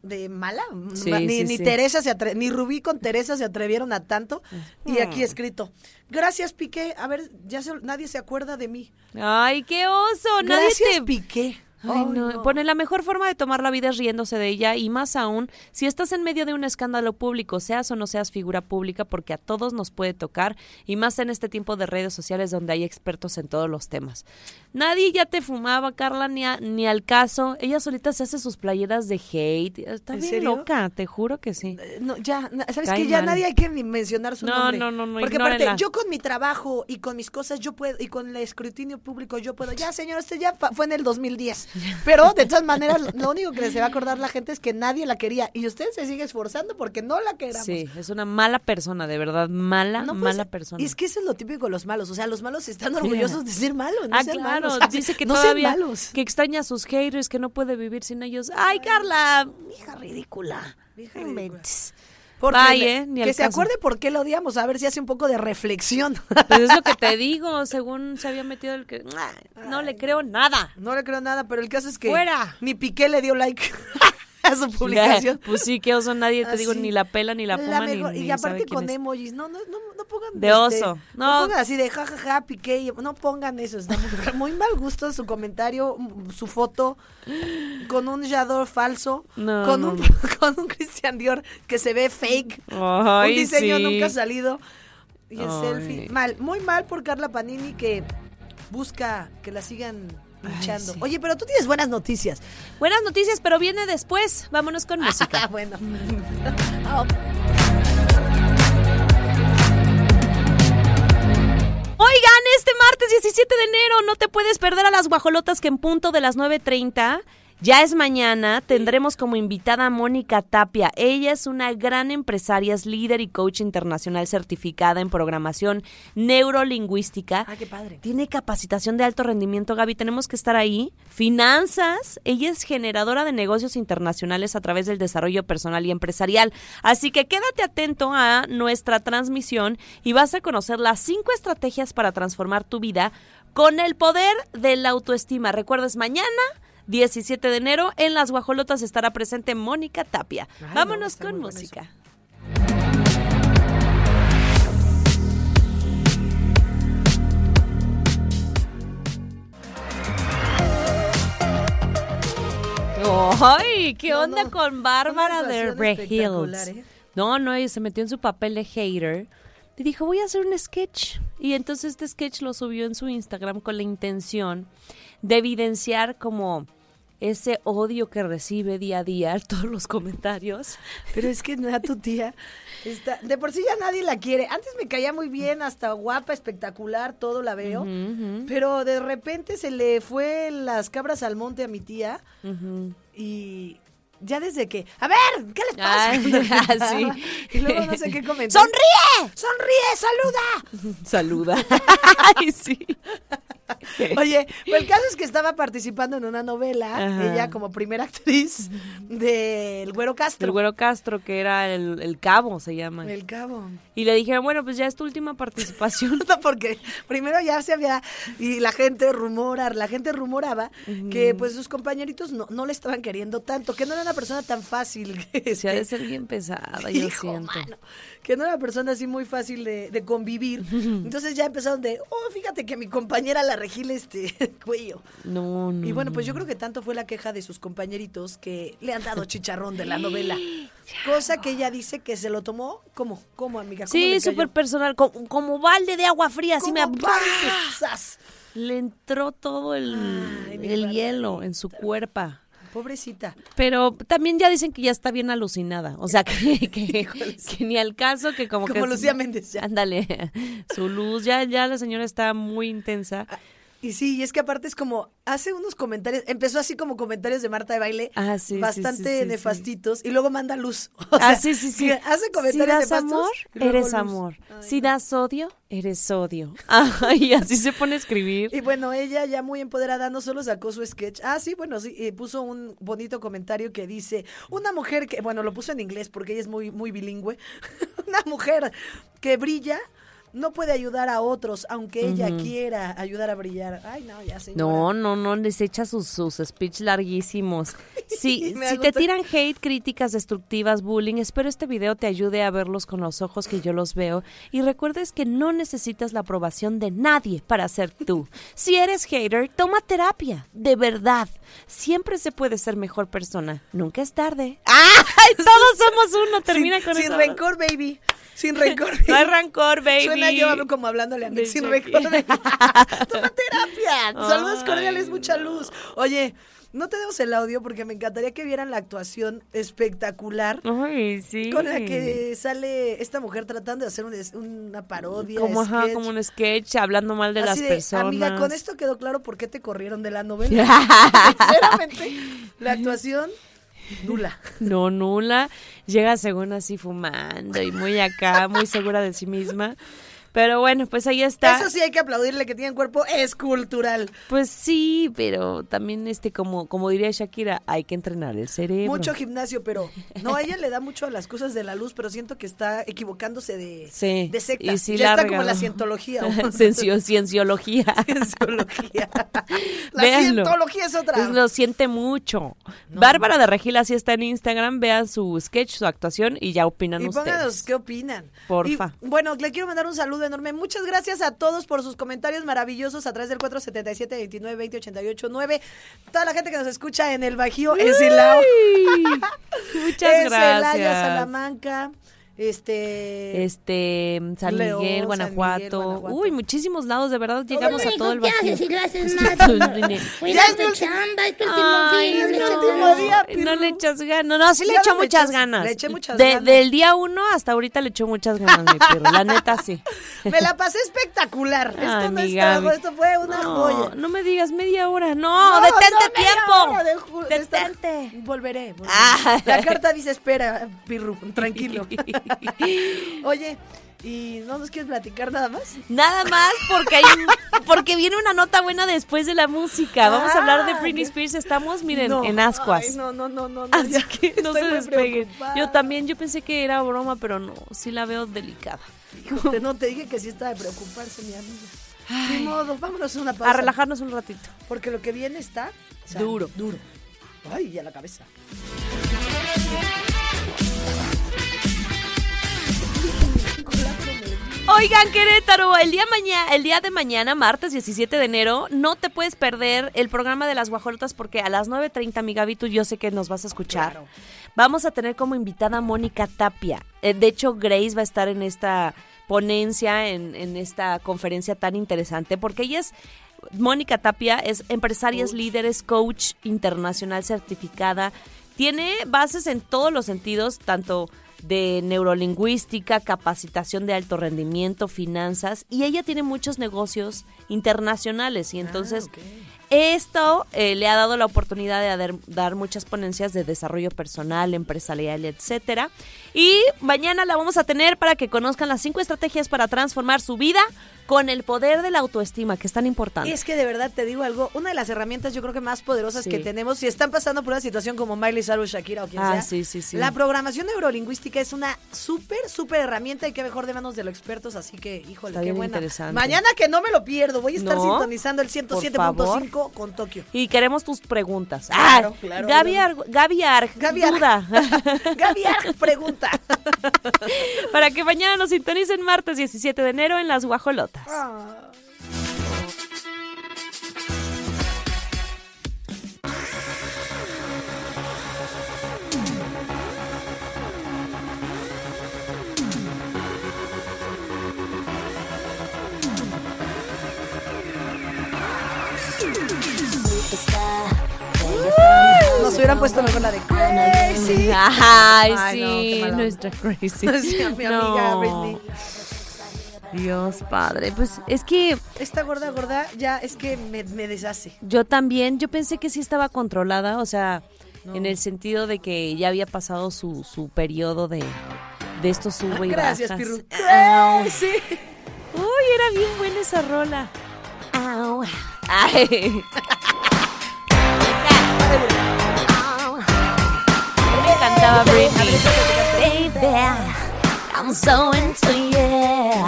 de mala, Sí, ni, sí, ni sí. Teresa se atre- ni Rubí con Teresa se atrevieron a tanto y aquí Mm. escrito gracias Piqué a ver ya se- nadie se acuerda de mí Ay, qué oso. Nadie gracias te Piqué Ay, no. no. Pone la mejor forma de tomar la vida es riéndose de ella y más aún si estás en medio de un escándalo público, seas o no seas figura pública, porque a todos nos puede tocar y más en este tiempo de redes sociales donde hay expertos en todos los temas. Nadie ya te fumaba, Carla, ni, a- ni al caso. Ella solita se hace sus playeras de hate. Está ¿En bien serio? loca, te juro que sí. Eh, no, ya, ¿sabes Cae qué? Ya mal. nadie hay que ni mencionar su No, nombre. no, no, no, Porque aparte, ignórenla. yo con mi trabajo y con mis cosas, yo puedo, y con el escrutinio público, yo puedo. Ya, señor, usted ya fue en el 2010. Pero, de todas maneras, lo único que se va a acordar la gente es que nadie la quería. Y usted se sigue esforzando porque no la queramos. Sí, es una mala persona, de verdad, mala, No, pues, mala persona. Y es que eso es lo típico de los malos. O sea, los malos están orgullosos de ser malos. No ah, claro, malos. Dice que no sean todavía malos. que extraña a sus haters, que no puede vivir sin ellos. Ay, Carla, hija ridícula. No ridícula. Porque ni que se caso. acuerde por qué lo odiamos, a ver si hace un poco de reflexión. Pues es lo que te digo, según se había metido el que... "Ah, No le creo nada. No le creo nada, pero el caso es que Fuera. ni Piqué le dio like a su publicación. Pues sí, qué oso, nadie te digo, ni la pela, ni la La fuma, ni, mejor- ni y sabe aparte quién con es. emojis, no, no, no, no pongan De este, oso. no. Pongan así de jajaja, Piqué, y- no pongan eso, está muy, muy mal gusto su comentario, mm, su foto con un Yador falso, No, con no, un con un Christian Dior que se ve fake, Ay, un diseño sí. nunca salido y el Ay. selfie mal, muy mal por Carla Panini que busca que la sigan sí. Oye, pero tú tienes buenas noticias. Buenas noticias, pero viene después. Vámonos con música. Ah, bueno. Oigan, este martes 17 de enero no te puedes perder a las guajolotas que en punto de las 9.30, ya es mañana, tendremos como invitada a Mónica Tapia. Ella es una gran empresaria, es líder y coach internacional certificada en programación neurolingüística. Ah, qué padre. Tiene capacitación de alto rendimiento, Gaby. Tenemos que estar ahí. Finanzas. Ella es generadora de negocios internacionales a través del desarrollo personal y empresarial. Así que quédate atento a nuestra transmisión y vas a conocer las cinco estrategias para transformar tu vida con el poder de la autoestima. Recuerdes, mañana. 17 de enero en Las Guajolotas estará presente Mónica Tapia. Ay, Vámonos con música. ¡Ay! ¿Qué No, onda no. con Bárbara de espectacular, Hills? ¿eh? No, no, ella se metió en su papel de hater. Y dijo, voy a hacer un sketch. Y entonces este sketch lo subió en su Instagram con la intención de evidenciar como ese odio que recibe día a día todos los comentarios. Pero es que no era tu tía. Está, de por sí ya nadie la quiere. Antes me caía muy bien, hasta guapa, espectacular, todo la veo. Pero de repente se le fue las cabras al monte a mi tía y ya desde que, a ver, ¿qué les pasa? Ah, sí. Y luego no sé qué comentar. ¡Sonríe! ¡Sonríe! ¡Saluda! Saluda. Ay, sí. Oye, pues el caso es que estaba participando en una novela, Ajá. ella como primera actriz del Güero Castro. El Güero Castro, que era el, el cabo, se llama. El cabo. Y le dijeron, bueno, pues ya es tu última participación. No, porque primero ya se había, y la gente rumora, la gente rumoraba que pues sus compañeritos no, no le estaban queriendo tanto, que no era una persona tan fácil. Que, Se ha de este, ser bien pesada, yo Hijo, siento. mano, que no era una persona así muy fácil de, de convivir. Entonces ya empezaron de, oh, fíjate que mi compañera la regila este cuello. No, no. Y bueno, pues yo creo que tanto fue la queja de sus compañeritos que le han dado chicharrón de la novela. Cosa que ella dice que se lo tomó como, como amiga. ¿Cómo Sí, súper personal, como, como balde de agua fría, así me. Le entró todo el, Ay, el hielo en su cuerpo. Pobrecita. Pero también ya dicen que ya está bien alucinada. O sea, que, que, que ni al caso, que como, Como que... Lucía Méndez, ya. Ándale, su luz, ya, ya la señora está muy intensa. Y sí, y es que aparte es como, hace unos comentarios, empezó así como comentarios de Marta de baile, Ah, sí, bastante sí, nefastitos, y luego manda luz. O ah, sea, sí, sí, sí. Hace si comentarios das nefastos, amor, eres luz. amor. Ay, si das odio, eres odio. Y así se pone a escribir. Y bueno, ella ya muy empoderada no solo sacó su sketch, ah, sí, bueno, sí, y puso un bonito comentario que dice, una mujer que, bueno, lo puso en inglés porque ella es muy, muy bilingüe, una mujer que brilla no puede ayudar a otros, aunque ella quiera ayudar a brillar. Ay, no, ya señora. No, no, no, les echa sus, sus speech larguísimos. Si, Me si te tiran hate, críticas destructivas, bullying, espero este video te ayude a verlos con los ojos que yo los veo y recuerdes que no necesitas la aprobación de nadie para ser tú. Si eres hater, toma terapia, de verdad. Siempre se puede ser mejor persona, nunca es tarde. ¡Ay, todos somos uno! Termina sin, con sin eso. rencor, baby. Sin rencor. No hay rencor, baby. Suena yo como hablándole a mí. Sin rencor. baby. Toma terapia. Saludos cordiales, mucha luz. Oye, no tenemos el audio porque me encantaría que vieran la actuación espectacular. Ay, sí. Con la que sale esta mujer tratando de hacer un una parodia. Como, ajá, como un sketch hablando mal de Así las de, personas. Amiga, con esto quedó claro por qué te corrieron de la novela. Sinceramente, la actuación nula. No, nula. Llega según así fumando y muy acá, muy segura de sí misma. Pero bueno, pues ahí está. Eso sí hay que aplaudirle que tiene cuerpo escultural. Pues sí, pero también este como como diría Shakira, hay que entrenar el cerebro. Mucho gimnasio, pero no, a ella le da mucho a las cosas de la luz, pero siento que está equivocándose de, Sí, de secta. y sí ya está como regaló. la cientología. Ciencio- cienciología. Cienciología. La Véanlo. cientología es otra. Lo siente mucho. Bárbara de Regil así está en Instagram, vean su sketch, su actuación y ya opinan Y pónganos ustedes. qué opinan. Porfa. Y, bueno, le quiero mandar un saludo enorme. Muchas gracias a todos por sus comentarios maravillosos a través del 477 29 20 88 9. Toda la gente que nos escucha en el Bajío, en Silao. Muchas en Celaya, gracias. Salamanca, este... Este, San León, Miguel, San Guanajuato. Miguel, Guanajuato. Uy, muchísimos lados, de verdad llegamos a todo el ¿Qué Bajío. haces si haces nene. Cuida tu chamba, es tu último Ay, día, no, le echas ganas. no. No, no, sí le echó no muchas ganas. le eché muchas ganas. Del día uno hasta ahorita le echó muchas ganas, mi perro. La neta, sí. Me la pasé espectacular. Esto no es esto fue una no, joya. no me digas media hora. No, No, detente no, tiempo. detente. Volveré. volveré. Ah. La carta dice espera, Pirru, tranquilo. Oye, ¿y no nos quieres platicar nada más? Nada más porque hay un- porque viene una nota buena después de la música. Vamos a hablar de Ah, Britney. Spears. Estamos, miren, No, en ascuas. ay, no, no, no, no. Así ya que no se despeguen. Yo también, yo pensé que era broma, pero no, sí la veo delicada. Híjole, no te dije que sí está de preocuparse, mi amiga. Modo, vámonos a una pausa. A relajarnos un ratito. Porque lo que viene está o sea, Duro. Duro. Ay, ya la cabeza. Oigan, Querétaro, el día mañana, el día de mañana, martes 17 de enero, no te puedes perder el programa de las guajolotas porque a las 9.30, mi Gaby, tú yo sé que nos vas a escuchar. Claro. Vamos a tener como invitada a Mónica Tapia. Eh, de hecho, Grace va a estar en esta ponencia, en, en esta conferencia tan interesante, porque ella es, Mónica Tapia es empresarias líderes, coach internacional certificada, tiene bases en todos los sentidos, tanto de neurolingüística, capacitación de alto rendimiento, finanzas, y ella tiene muchos negocios internacionales y entonces esto eh, le ha dado la oportunidad de dar, muchas ponencias de desarrollo personal, empresarial, etcétera. Y mañana la vamos a tener para que conozcan las cinco estrategias para transformar su vida con el poder de la autoestima, que es tan importante. Y es que de verdad te digo algo, una de las herramientas yo creo que más poderosas que tenemos, si están pasando por una situación como Miley Cyrus, Shakira o quien ah, sea, sí, sí, la programación neurolingüística es una súper, súper herramienta y que mejor de manos de los expertos, así que, híjole, Está qué buena. Mañana que no me lo pierdo, voy a estar sintonizando el 107.5 con Tokio. Y queremos tus preguntas. Ah, claro. Gaby Arg, Gaby Arg, Gaby Arg. Duda. Arg pregunta. Para que mañana nos sintonicen martes 17 de enero en Las Guajolotas. Ah. Hubieran puesto mejor la de Crazy. Ay, Ay, no, sí, onda. nuestra crazy. Sí, mi amiga Britney. Dios padre, pues es que Esta gorda, gorda, ya es que me, me deshace. yo también, yo pensé que sí estaba controlada, o sea, en el sentido de que ya había pasado su, su periodo de, de esto sube y Gracias, bajas. Pirru. Au. Crazy. Uy, era bien buena esa rola. Au. Ay. Britney. Baby, I'm so into you.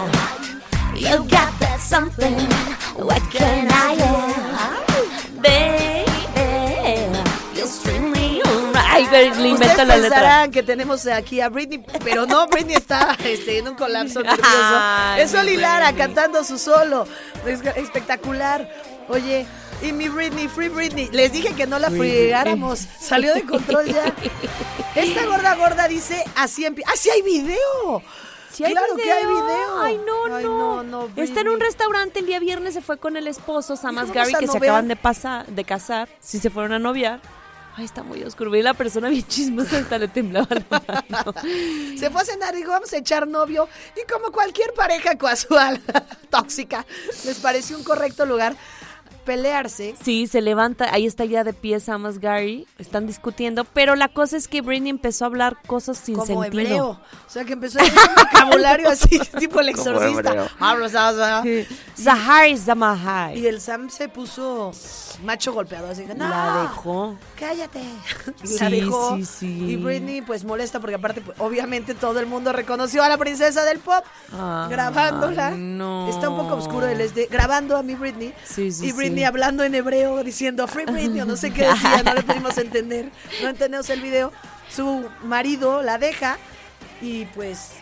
You got that something. What can I do? Baby, you're extremely Ay, pero le Ustedes la letra. que tenemos aquí a Britney, pero no, Britney está este, en un colapso nervioso. Ay, es Oli mi Lara cantando su solo. Es espectacular. Oye, y mi Britney, Free Britney. Les dije que no la Free fregáramos. Salió de control ya. Esta gorda gorda dice así en ¡Ah, sí hay video! Sí hay claro que hay video. Ay, no, Ay, no. no, Está en un restaurante el día viernes, se fue con el esposo, Samas Gary, que se acaban de pasar, de casar. Sí se fueron a noviar. Ay, está muy oscuro. Vi la persona bien chismosa, hasta le temblaba la mano. Se fue a cenar, dijo, vamos a echar novio. Y como cualquier pareja casual, tóxica, les pareció un correcto lugar pelearse. Sí, se levanta, ahí está ya de pie Samas Gary, están discutiendo, pero la cosa es que Britney empezó a hablar cosas sin como sentido. hebreo. O sea, que empezó a decir un vocabulario así, tipo el exorcista. sa- Zahari Zamahai. Y el Sam se puso macho golpeado, así que no, La dejó. cállate. Sí, la dejó. sí, sí. Y Britney pues molesta porque aparte pues, obviamente todo el mundo reconoció a la princesa del pop Ay, grabándola. no. Está un poco oscuro el SD grabando a mi Britney. Sí, sí, y Britney sí. hablando en hebreo diciendo Free Britney o no sé qué decía, no le pudimos entender. No entendemos el video. Su marido la deja y pues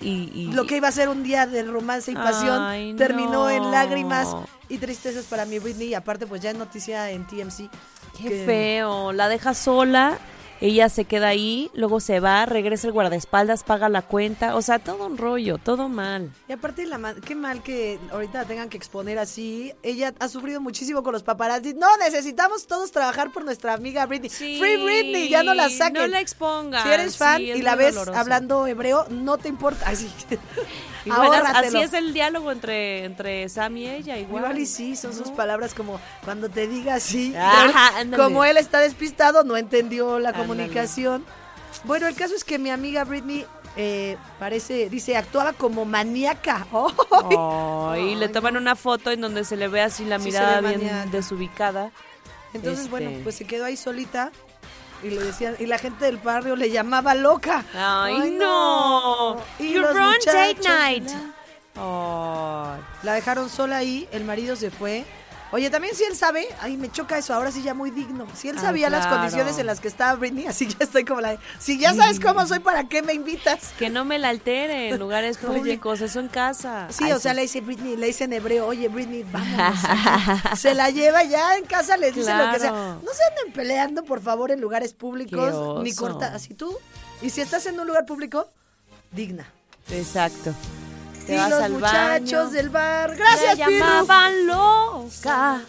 Y, y- lo que iba a ser un día de romance y pasión Ay, terminó no. en lágrimas y tristezas para mi Britney y aparte pues ya es noticia en TMC. Qué que- feo, la deja sola, ella se queda ahí, luego se va, regresa el guardaespaldas, paga la cuenta, o sea, todo un rollo, todo mal. Y aparte, la ma- qué mal que ahorita la tengan que exponer así. Ella ha sufrido muchísimo con los paparazzi. No, necesitamos todos trabajar por nuestra amiga Britney. Free Britney, ya no la saquen. No la expongan. Si eres fan sí, y la ves doloroso. hablando hebreo, no te importa. Así. Igual es el diálogo entre, entre Sam y ella, igual. Igual y sí, son sus palabras como cuando te diga así. Ajá, como él está despistado, no entendió la Ándale. Comunicación. Bueno, el caso es que mi amiga Britney eh, parece, dice, actuaba como maníaca. Ay, le toman una foto en donde se le ve así la Sí, mirada bien desubicada. Entonces, Este, bueno, pues se quedó ahí solita y le decían, y la gente del barrio le llamaba loca. Ay, no. Y You los run date muchachos, night. la- La dejaron sola ahí, el marido se fue. Oye, también si él sabe, ay, me choca eso, ahora sí ya muy digno. Si él Ah, sabía las condiciones en las que estaba Britney, así ya estoy como la de, si ya sabes cómo soy, ¿para qué me invitas? Que no me la altere en lugares Oye. públicos, eso en casa. Sí, Ay, o sea, le dice Britney, le dice en hebreo, oye Britney, vámonos. aquí". Se la lleva ya en casa, les dice lo que sea. No se anden peleando, por favor, en lugares públicos, ni corta, así tú. Y si estás en un lugar público, digna. Exacto. Te y vas los al muchachos baño. del bar, gracias, Piru. llamaban loca.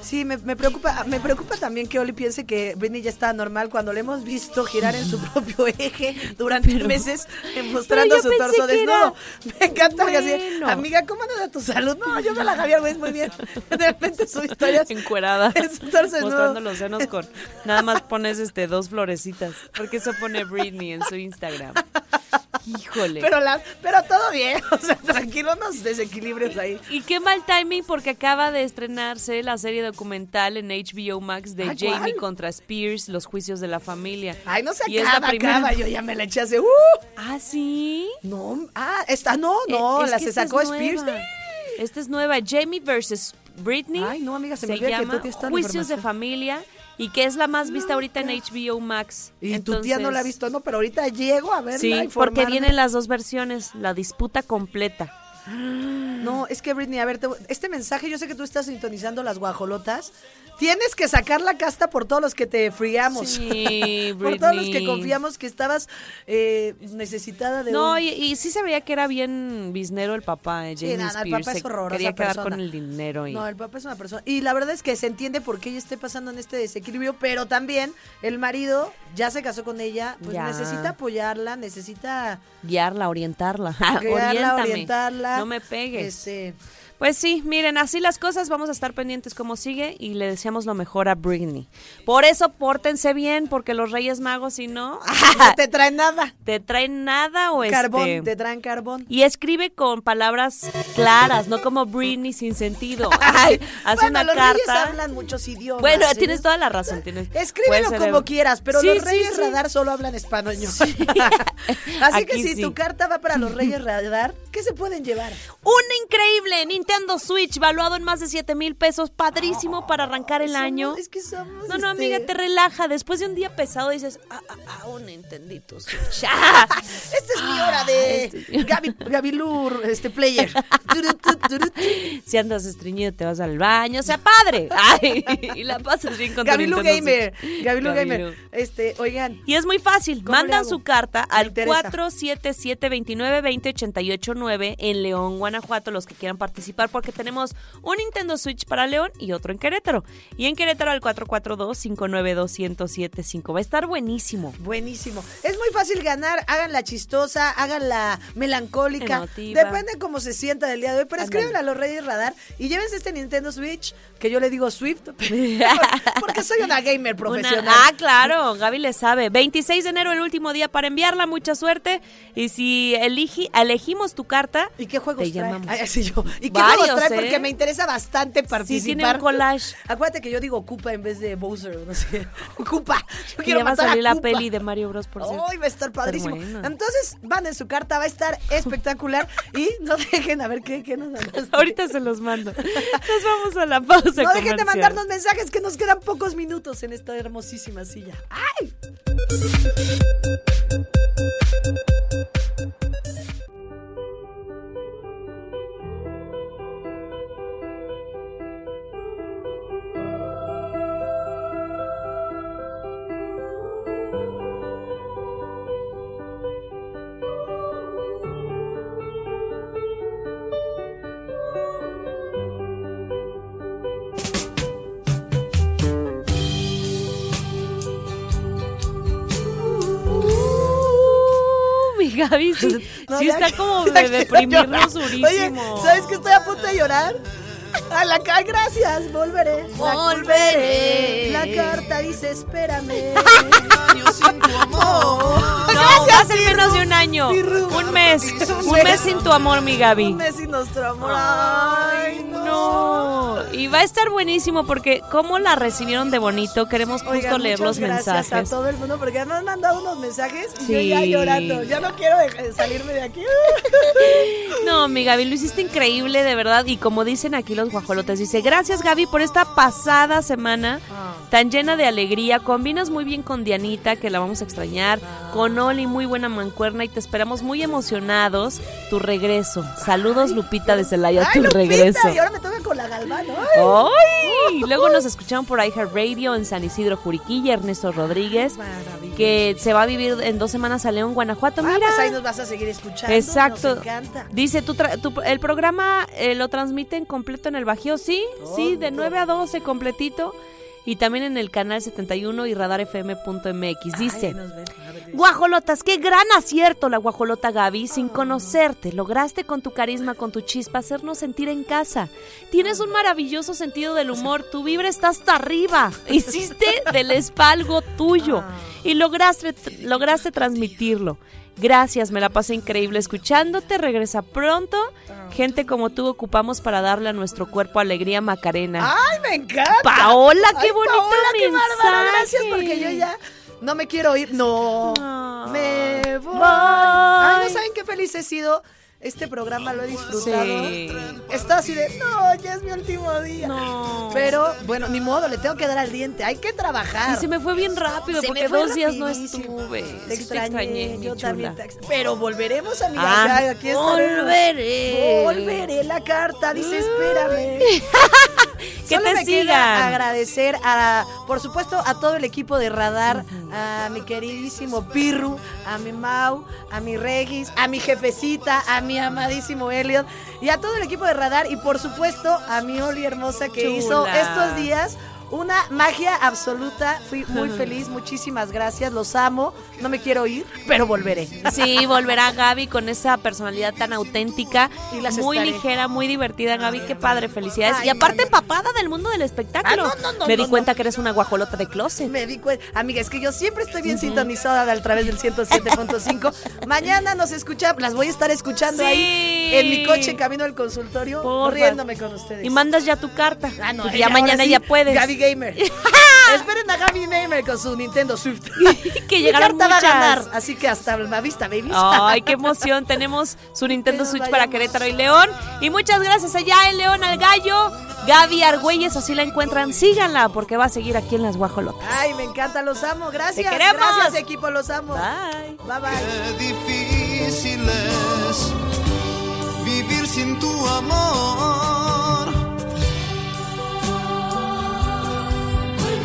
Sí, me, me preocupa, me preocupa también que Oli piense que Britney ya está normal cuando le hemos visto girar en su propio eje durante meses mostrando su torso desnudo. Me encanta que así, Bueno. amiga, ¿cómo anda tu salud? No, yo me la Javier Ruiz muy bien. De repente su historia Encuerada. Es un torso desnudo. mostrando los senos con. Nada más pones este dos florecitas. Porque eso pone Britney en su Instagram. Híjole. Pero, la, pero todo bien, o sea, tranquilo, unos desequilibrios ahí. Y qué mal timing porque acaba de estrenarse la serie documental en HBO Max de Jamie ¿cuál? contra Spears, Los juicios de la familia. Ay, no se Y es la acaba, primera- acaba, yo ya me la eché hace, ¡uh! Ah, sí. No, ah, esta no, no, Eh, la que se es sacó Spears. nueva. Esta es nueva, Jamie versus Britney. Ay, no, amiga, se me se olvida que llama tú la Juicios de. Familia y que es la más vista ahorita en HBO Max. Y tu tía no la ha Entonces, visto, no, pero ahorita llego a verla. Sí, porque vienen las dos versiones, la disputa completa. No, es que Britney, a ver, te- este mensaje, yo sé que tú estás sintonizando las guajolotas. Tienes que sacar la casta por todos los que te friamos. Sí, por todos los que confiamos que estabas eh, necesitada de No, un... y, y sí se veía que era bien biznero el papá de Sí, no, el papá es se horrorosa quería quedar persona. con el dinero. Y... No, el papá es una persona. Y la verdad es que se entiende por qué ella esté pasando en este desequilibrio, pero también el marido ya se casó con ella, pues Ya. necesita apoyarla, necesita Guiarla, orientarla. guiarla, orientarla. No me pegues. Este, Pues sí, miren, así las cosas, vamos a estar pendientes como sigue y le deseamos lo mejor a Britney. Por eso pórtense bien, porque los Reyes Magos, si no, no te trae nada. te traen nada o Carbón, este... te traen carbón. Y escribe con palabras claras, no como Britney sin sentido. Ay, hace bueno, una los carta. reyes hablan muchos idiomas. Bueno, ¿sí? tienes toda la razón. Tienes, Escríbelo ser- como quieras, pero Sí, los Reyes sí. Radar solo hablan español. Así que si tu carta va para los Reyes Radar, ¿qué se pueden llevar? Un increíble Nintendo Switch valuado en más de 7 mil pesos. Padrísimo para arrancar el año. Es que somos. No, no, este, amiga, te relaja. Después de un día pesado dices, ah, ah, ah, un Nintendito Switch. Ah, Esta es mi hora de este- Gaby, Gaby Lur, este player. Si andas estreñido, te vas al baño. O sea, padre. Ay, y la pasas bien con Gaby Lu Nintendo Gamer. Gaby Gamer. Este, oigan. Y es muy fácil. ¿Cómo le Mandan su carta al interesa. 477-2920-889 en León, Guanajuato, los que quieran participar, porque tenemos un Nintendo Switch para León y otro en Querétaro. Y en Querétaro al 442-592-1075. Va a estar buenísimo. Buenísimo. Es muy fácil ganar. Háganla chistosa, háganla melancólica. Emotiva. Depende cómo se sienta del día de hoy. Pero escríbanle a los Reyes Radar y llévense este Nintendo Switch, que yo le digo Swift, porque soy una gamer profesional. Una- ah, claro, Gaby le sabe. 26 de enero, el último día para enviarla. Mucha suerte. Y si eligi- elegimos tu carta, ¿Y qué juegos te trae? llamamos. Ay, así yo. ¿Y qué Varios, trae? ¿eh? Porque me interesa bastante Sí, participar. tiene un collage. Acuérdate que yo digo Koopa en vez de Bowser, no sé. Koopa. Yo quiero ya va a salir la peli de Mario Bros. por cierto. Ay, va a estar padrísimo. bueno. Entonces, van en su carta, va a estar espectacular. y no dejen, a ver qué, qué nos mandaste? Ahorita se los mando. Nos vamos a la pausa. No dejen de mandarnos mensajes que nos quedan pocos minutos en esta hermosísima silla. ¡Ay! Mi Gaby sí, No, sí ya está que- como de deprimirnos durísimo. Oye, ¿sabes que estoy a punto de llorar? A la ca- gracias, volveré. Volveré. La carta dice, espérame. No, va a ser menos de un año. Un mes. Un mes. sin tu amor, mi Gaby. Un mes sin nuestro amor. Ay, No. Y va a estar buenísimo porque cómo la recibieron de bonito. Queremos justo Oigan, leer los mensajes. a todo el mundo porque me han mandado unos mensajes y Sí. yo ya llorando. Ya no quiero salirme de aquí. No, mi Gaby, lo hiciste increíble, de verdad. Y como dicen aquí los guajolotes, dice, gracias Gaby por esta pasada semana. tan llena de alegría. Combinas muy bien con Dianita, que la vamos a extrañar. Con Oli, muy buena mancuerna y te esperamos muy emocionados tu regreso. Saludos, Lupita de Celaya, Ay, tu Lupita, regreso. Y ahora me toca con la Galván. ¡ay! ¡Ay! Luego nos escucharon por iHeartRadio en San Isidro Juriquilla, Ernesto Rodríguez, que se va a vivir en dos semanas a León, Guanajuato. Ah, Mira. pues ahí nos vas a seguir escuchando. Exacto. Nos encanta. Dice, ¿tú tra- tú- ¿el programa eh, lo transmiten completo en el Bajío? Sí, sí, de 9 a 12 completito. Y también en el canal 71 y radarfm.mx. Dice, Guajolotas, qué gran acierto la guajolota Gaby. Sin conocerte, lograste con tu carisma, con tu chispa, hacernos sentir en casa. Tienes un maravilloso sentido del humor. Tu vibra está hasta arriba. Hiciste del spa algo tuyo. Y lograste, lograste transmitirlo. Gracias, me la pasé increíble escuchándote. Regresa pronto. Gente como tú ocupamos para darle a nuestro cuerpo alegría Macarena. ¡Ay, me encanta! Paola, qué Ay, bonito Paola, qué mensaje. Gracias, porque yo ya no me quiero ir. No. Me voy. Voy. Ay, no saben qué feliz he sido. Este programa lo he disfrutado. Sí. Está así de, no, ya es mi último día. Pero, bueno, ni modo, le tengo que dar al diente. Hay que trabajar. Y se me fue bien rápido Se porque dos días no estuve. Te Sí extrañé, mi yo también te extrañé. Pero volveremos, amiga. Ah, ya, aquí volveré. Volveré. La carta dice, espérame. Que Solo te me queda sigan. agradecer a, por supuesto, a todo el equipo de Radar, a mi queridísimo Pirru, a mi Mau, a mi Regis, a mi jefecita, a mi amadísimo Elliot y a todo el equipo de Radar y por supuesto a mi Oli hermosa que Chula. hizo estos días una magia absoluta. Fui muy feliz, muchísimas gracias, los amo. No me quiero ir, pero volveré. Sí, volverá Gaby con esa personalidad tan auténtica, Y las muy estaré. ligera, muy divertida, Gaby, qué padre, felicidades. Ay, y aparte empapada del mundo del espectáculo. Ah, no, no, no, Me di cuenta que eres una guajolota de closet. Me di cuenta. Amiga, es que yo siempre estoy bien sintonizada a través del 107.5. Mañana nos escucha, las voy a estar escuchando Sí. ahí en mi coche camino al consultorio, Porfa. riéndome con ustedes. Y mandas ya tu carta. Ah, no, porque ya mañana sí, ya puedes. Gaby Gamer. Esperen a Gaby Gamer con su Nintendo Swift. que llegaron va a muchas. ganar, así que hasta la vista, babies. Ay, qué emoción. Tenemos su Nintendo Switch para. Querétaro y León. Y muchas gracias allá en León al Gallo. Gaby Argüelles, así la encuentran. Síganla porque va a seguir aquí en las Guajolotas. Ay, me encanta, los amo. Gracias. Te queremos. Gracias, equipo, los amo. Bye. Bye, bye. Qué difícil es vivir sin tu amor.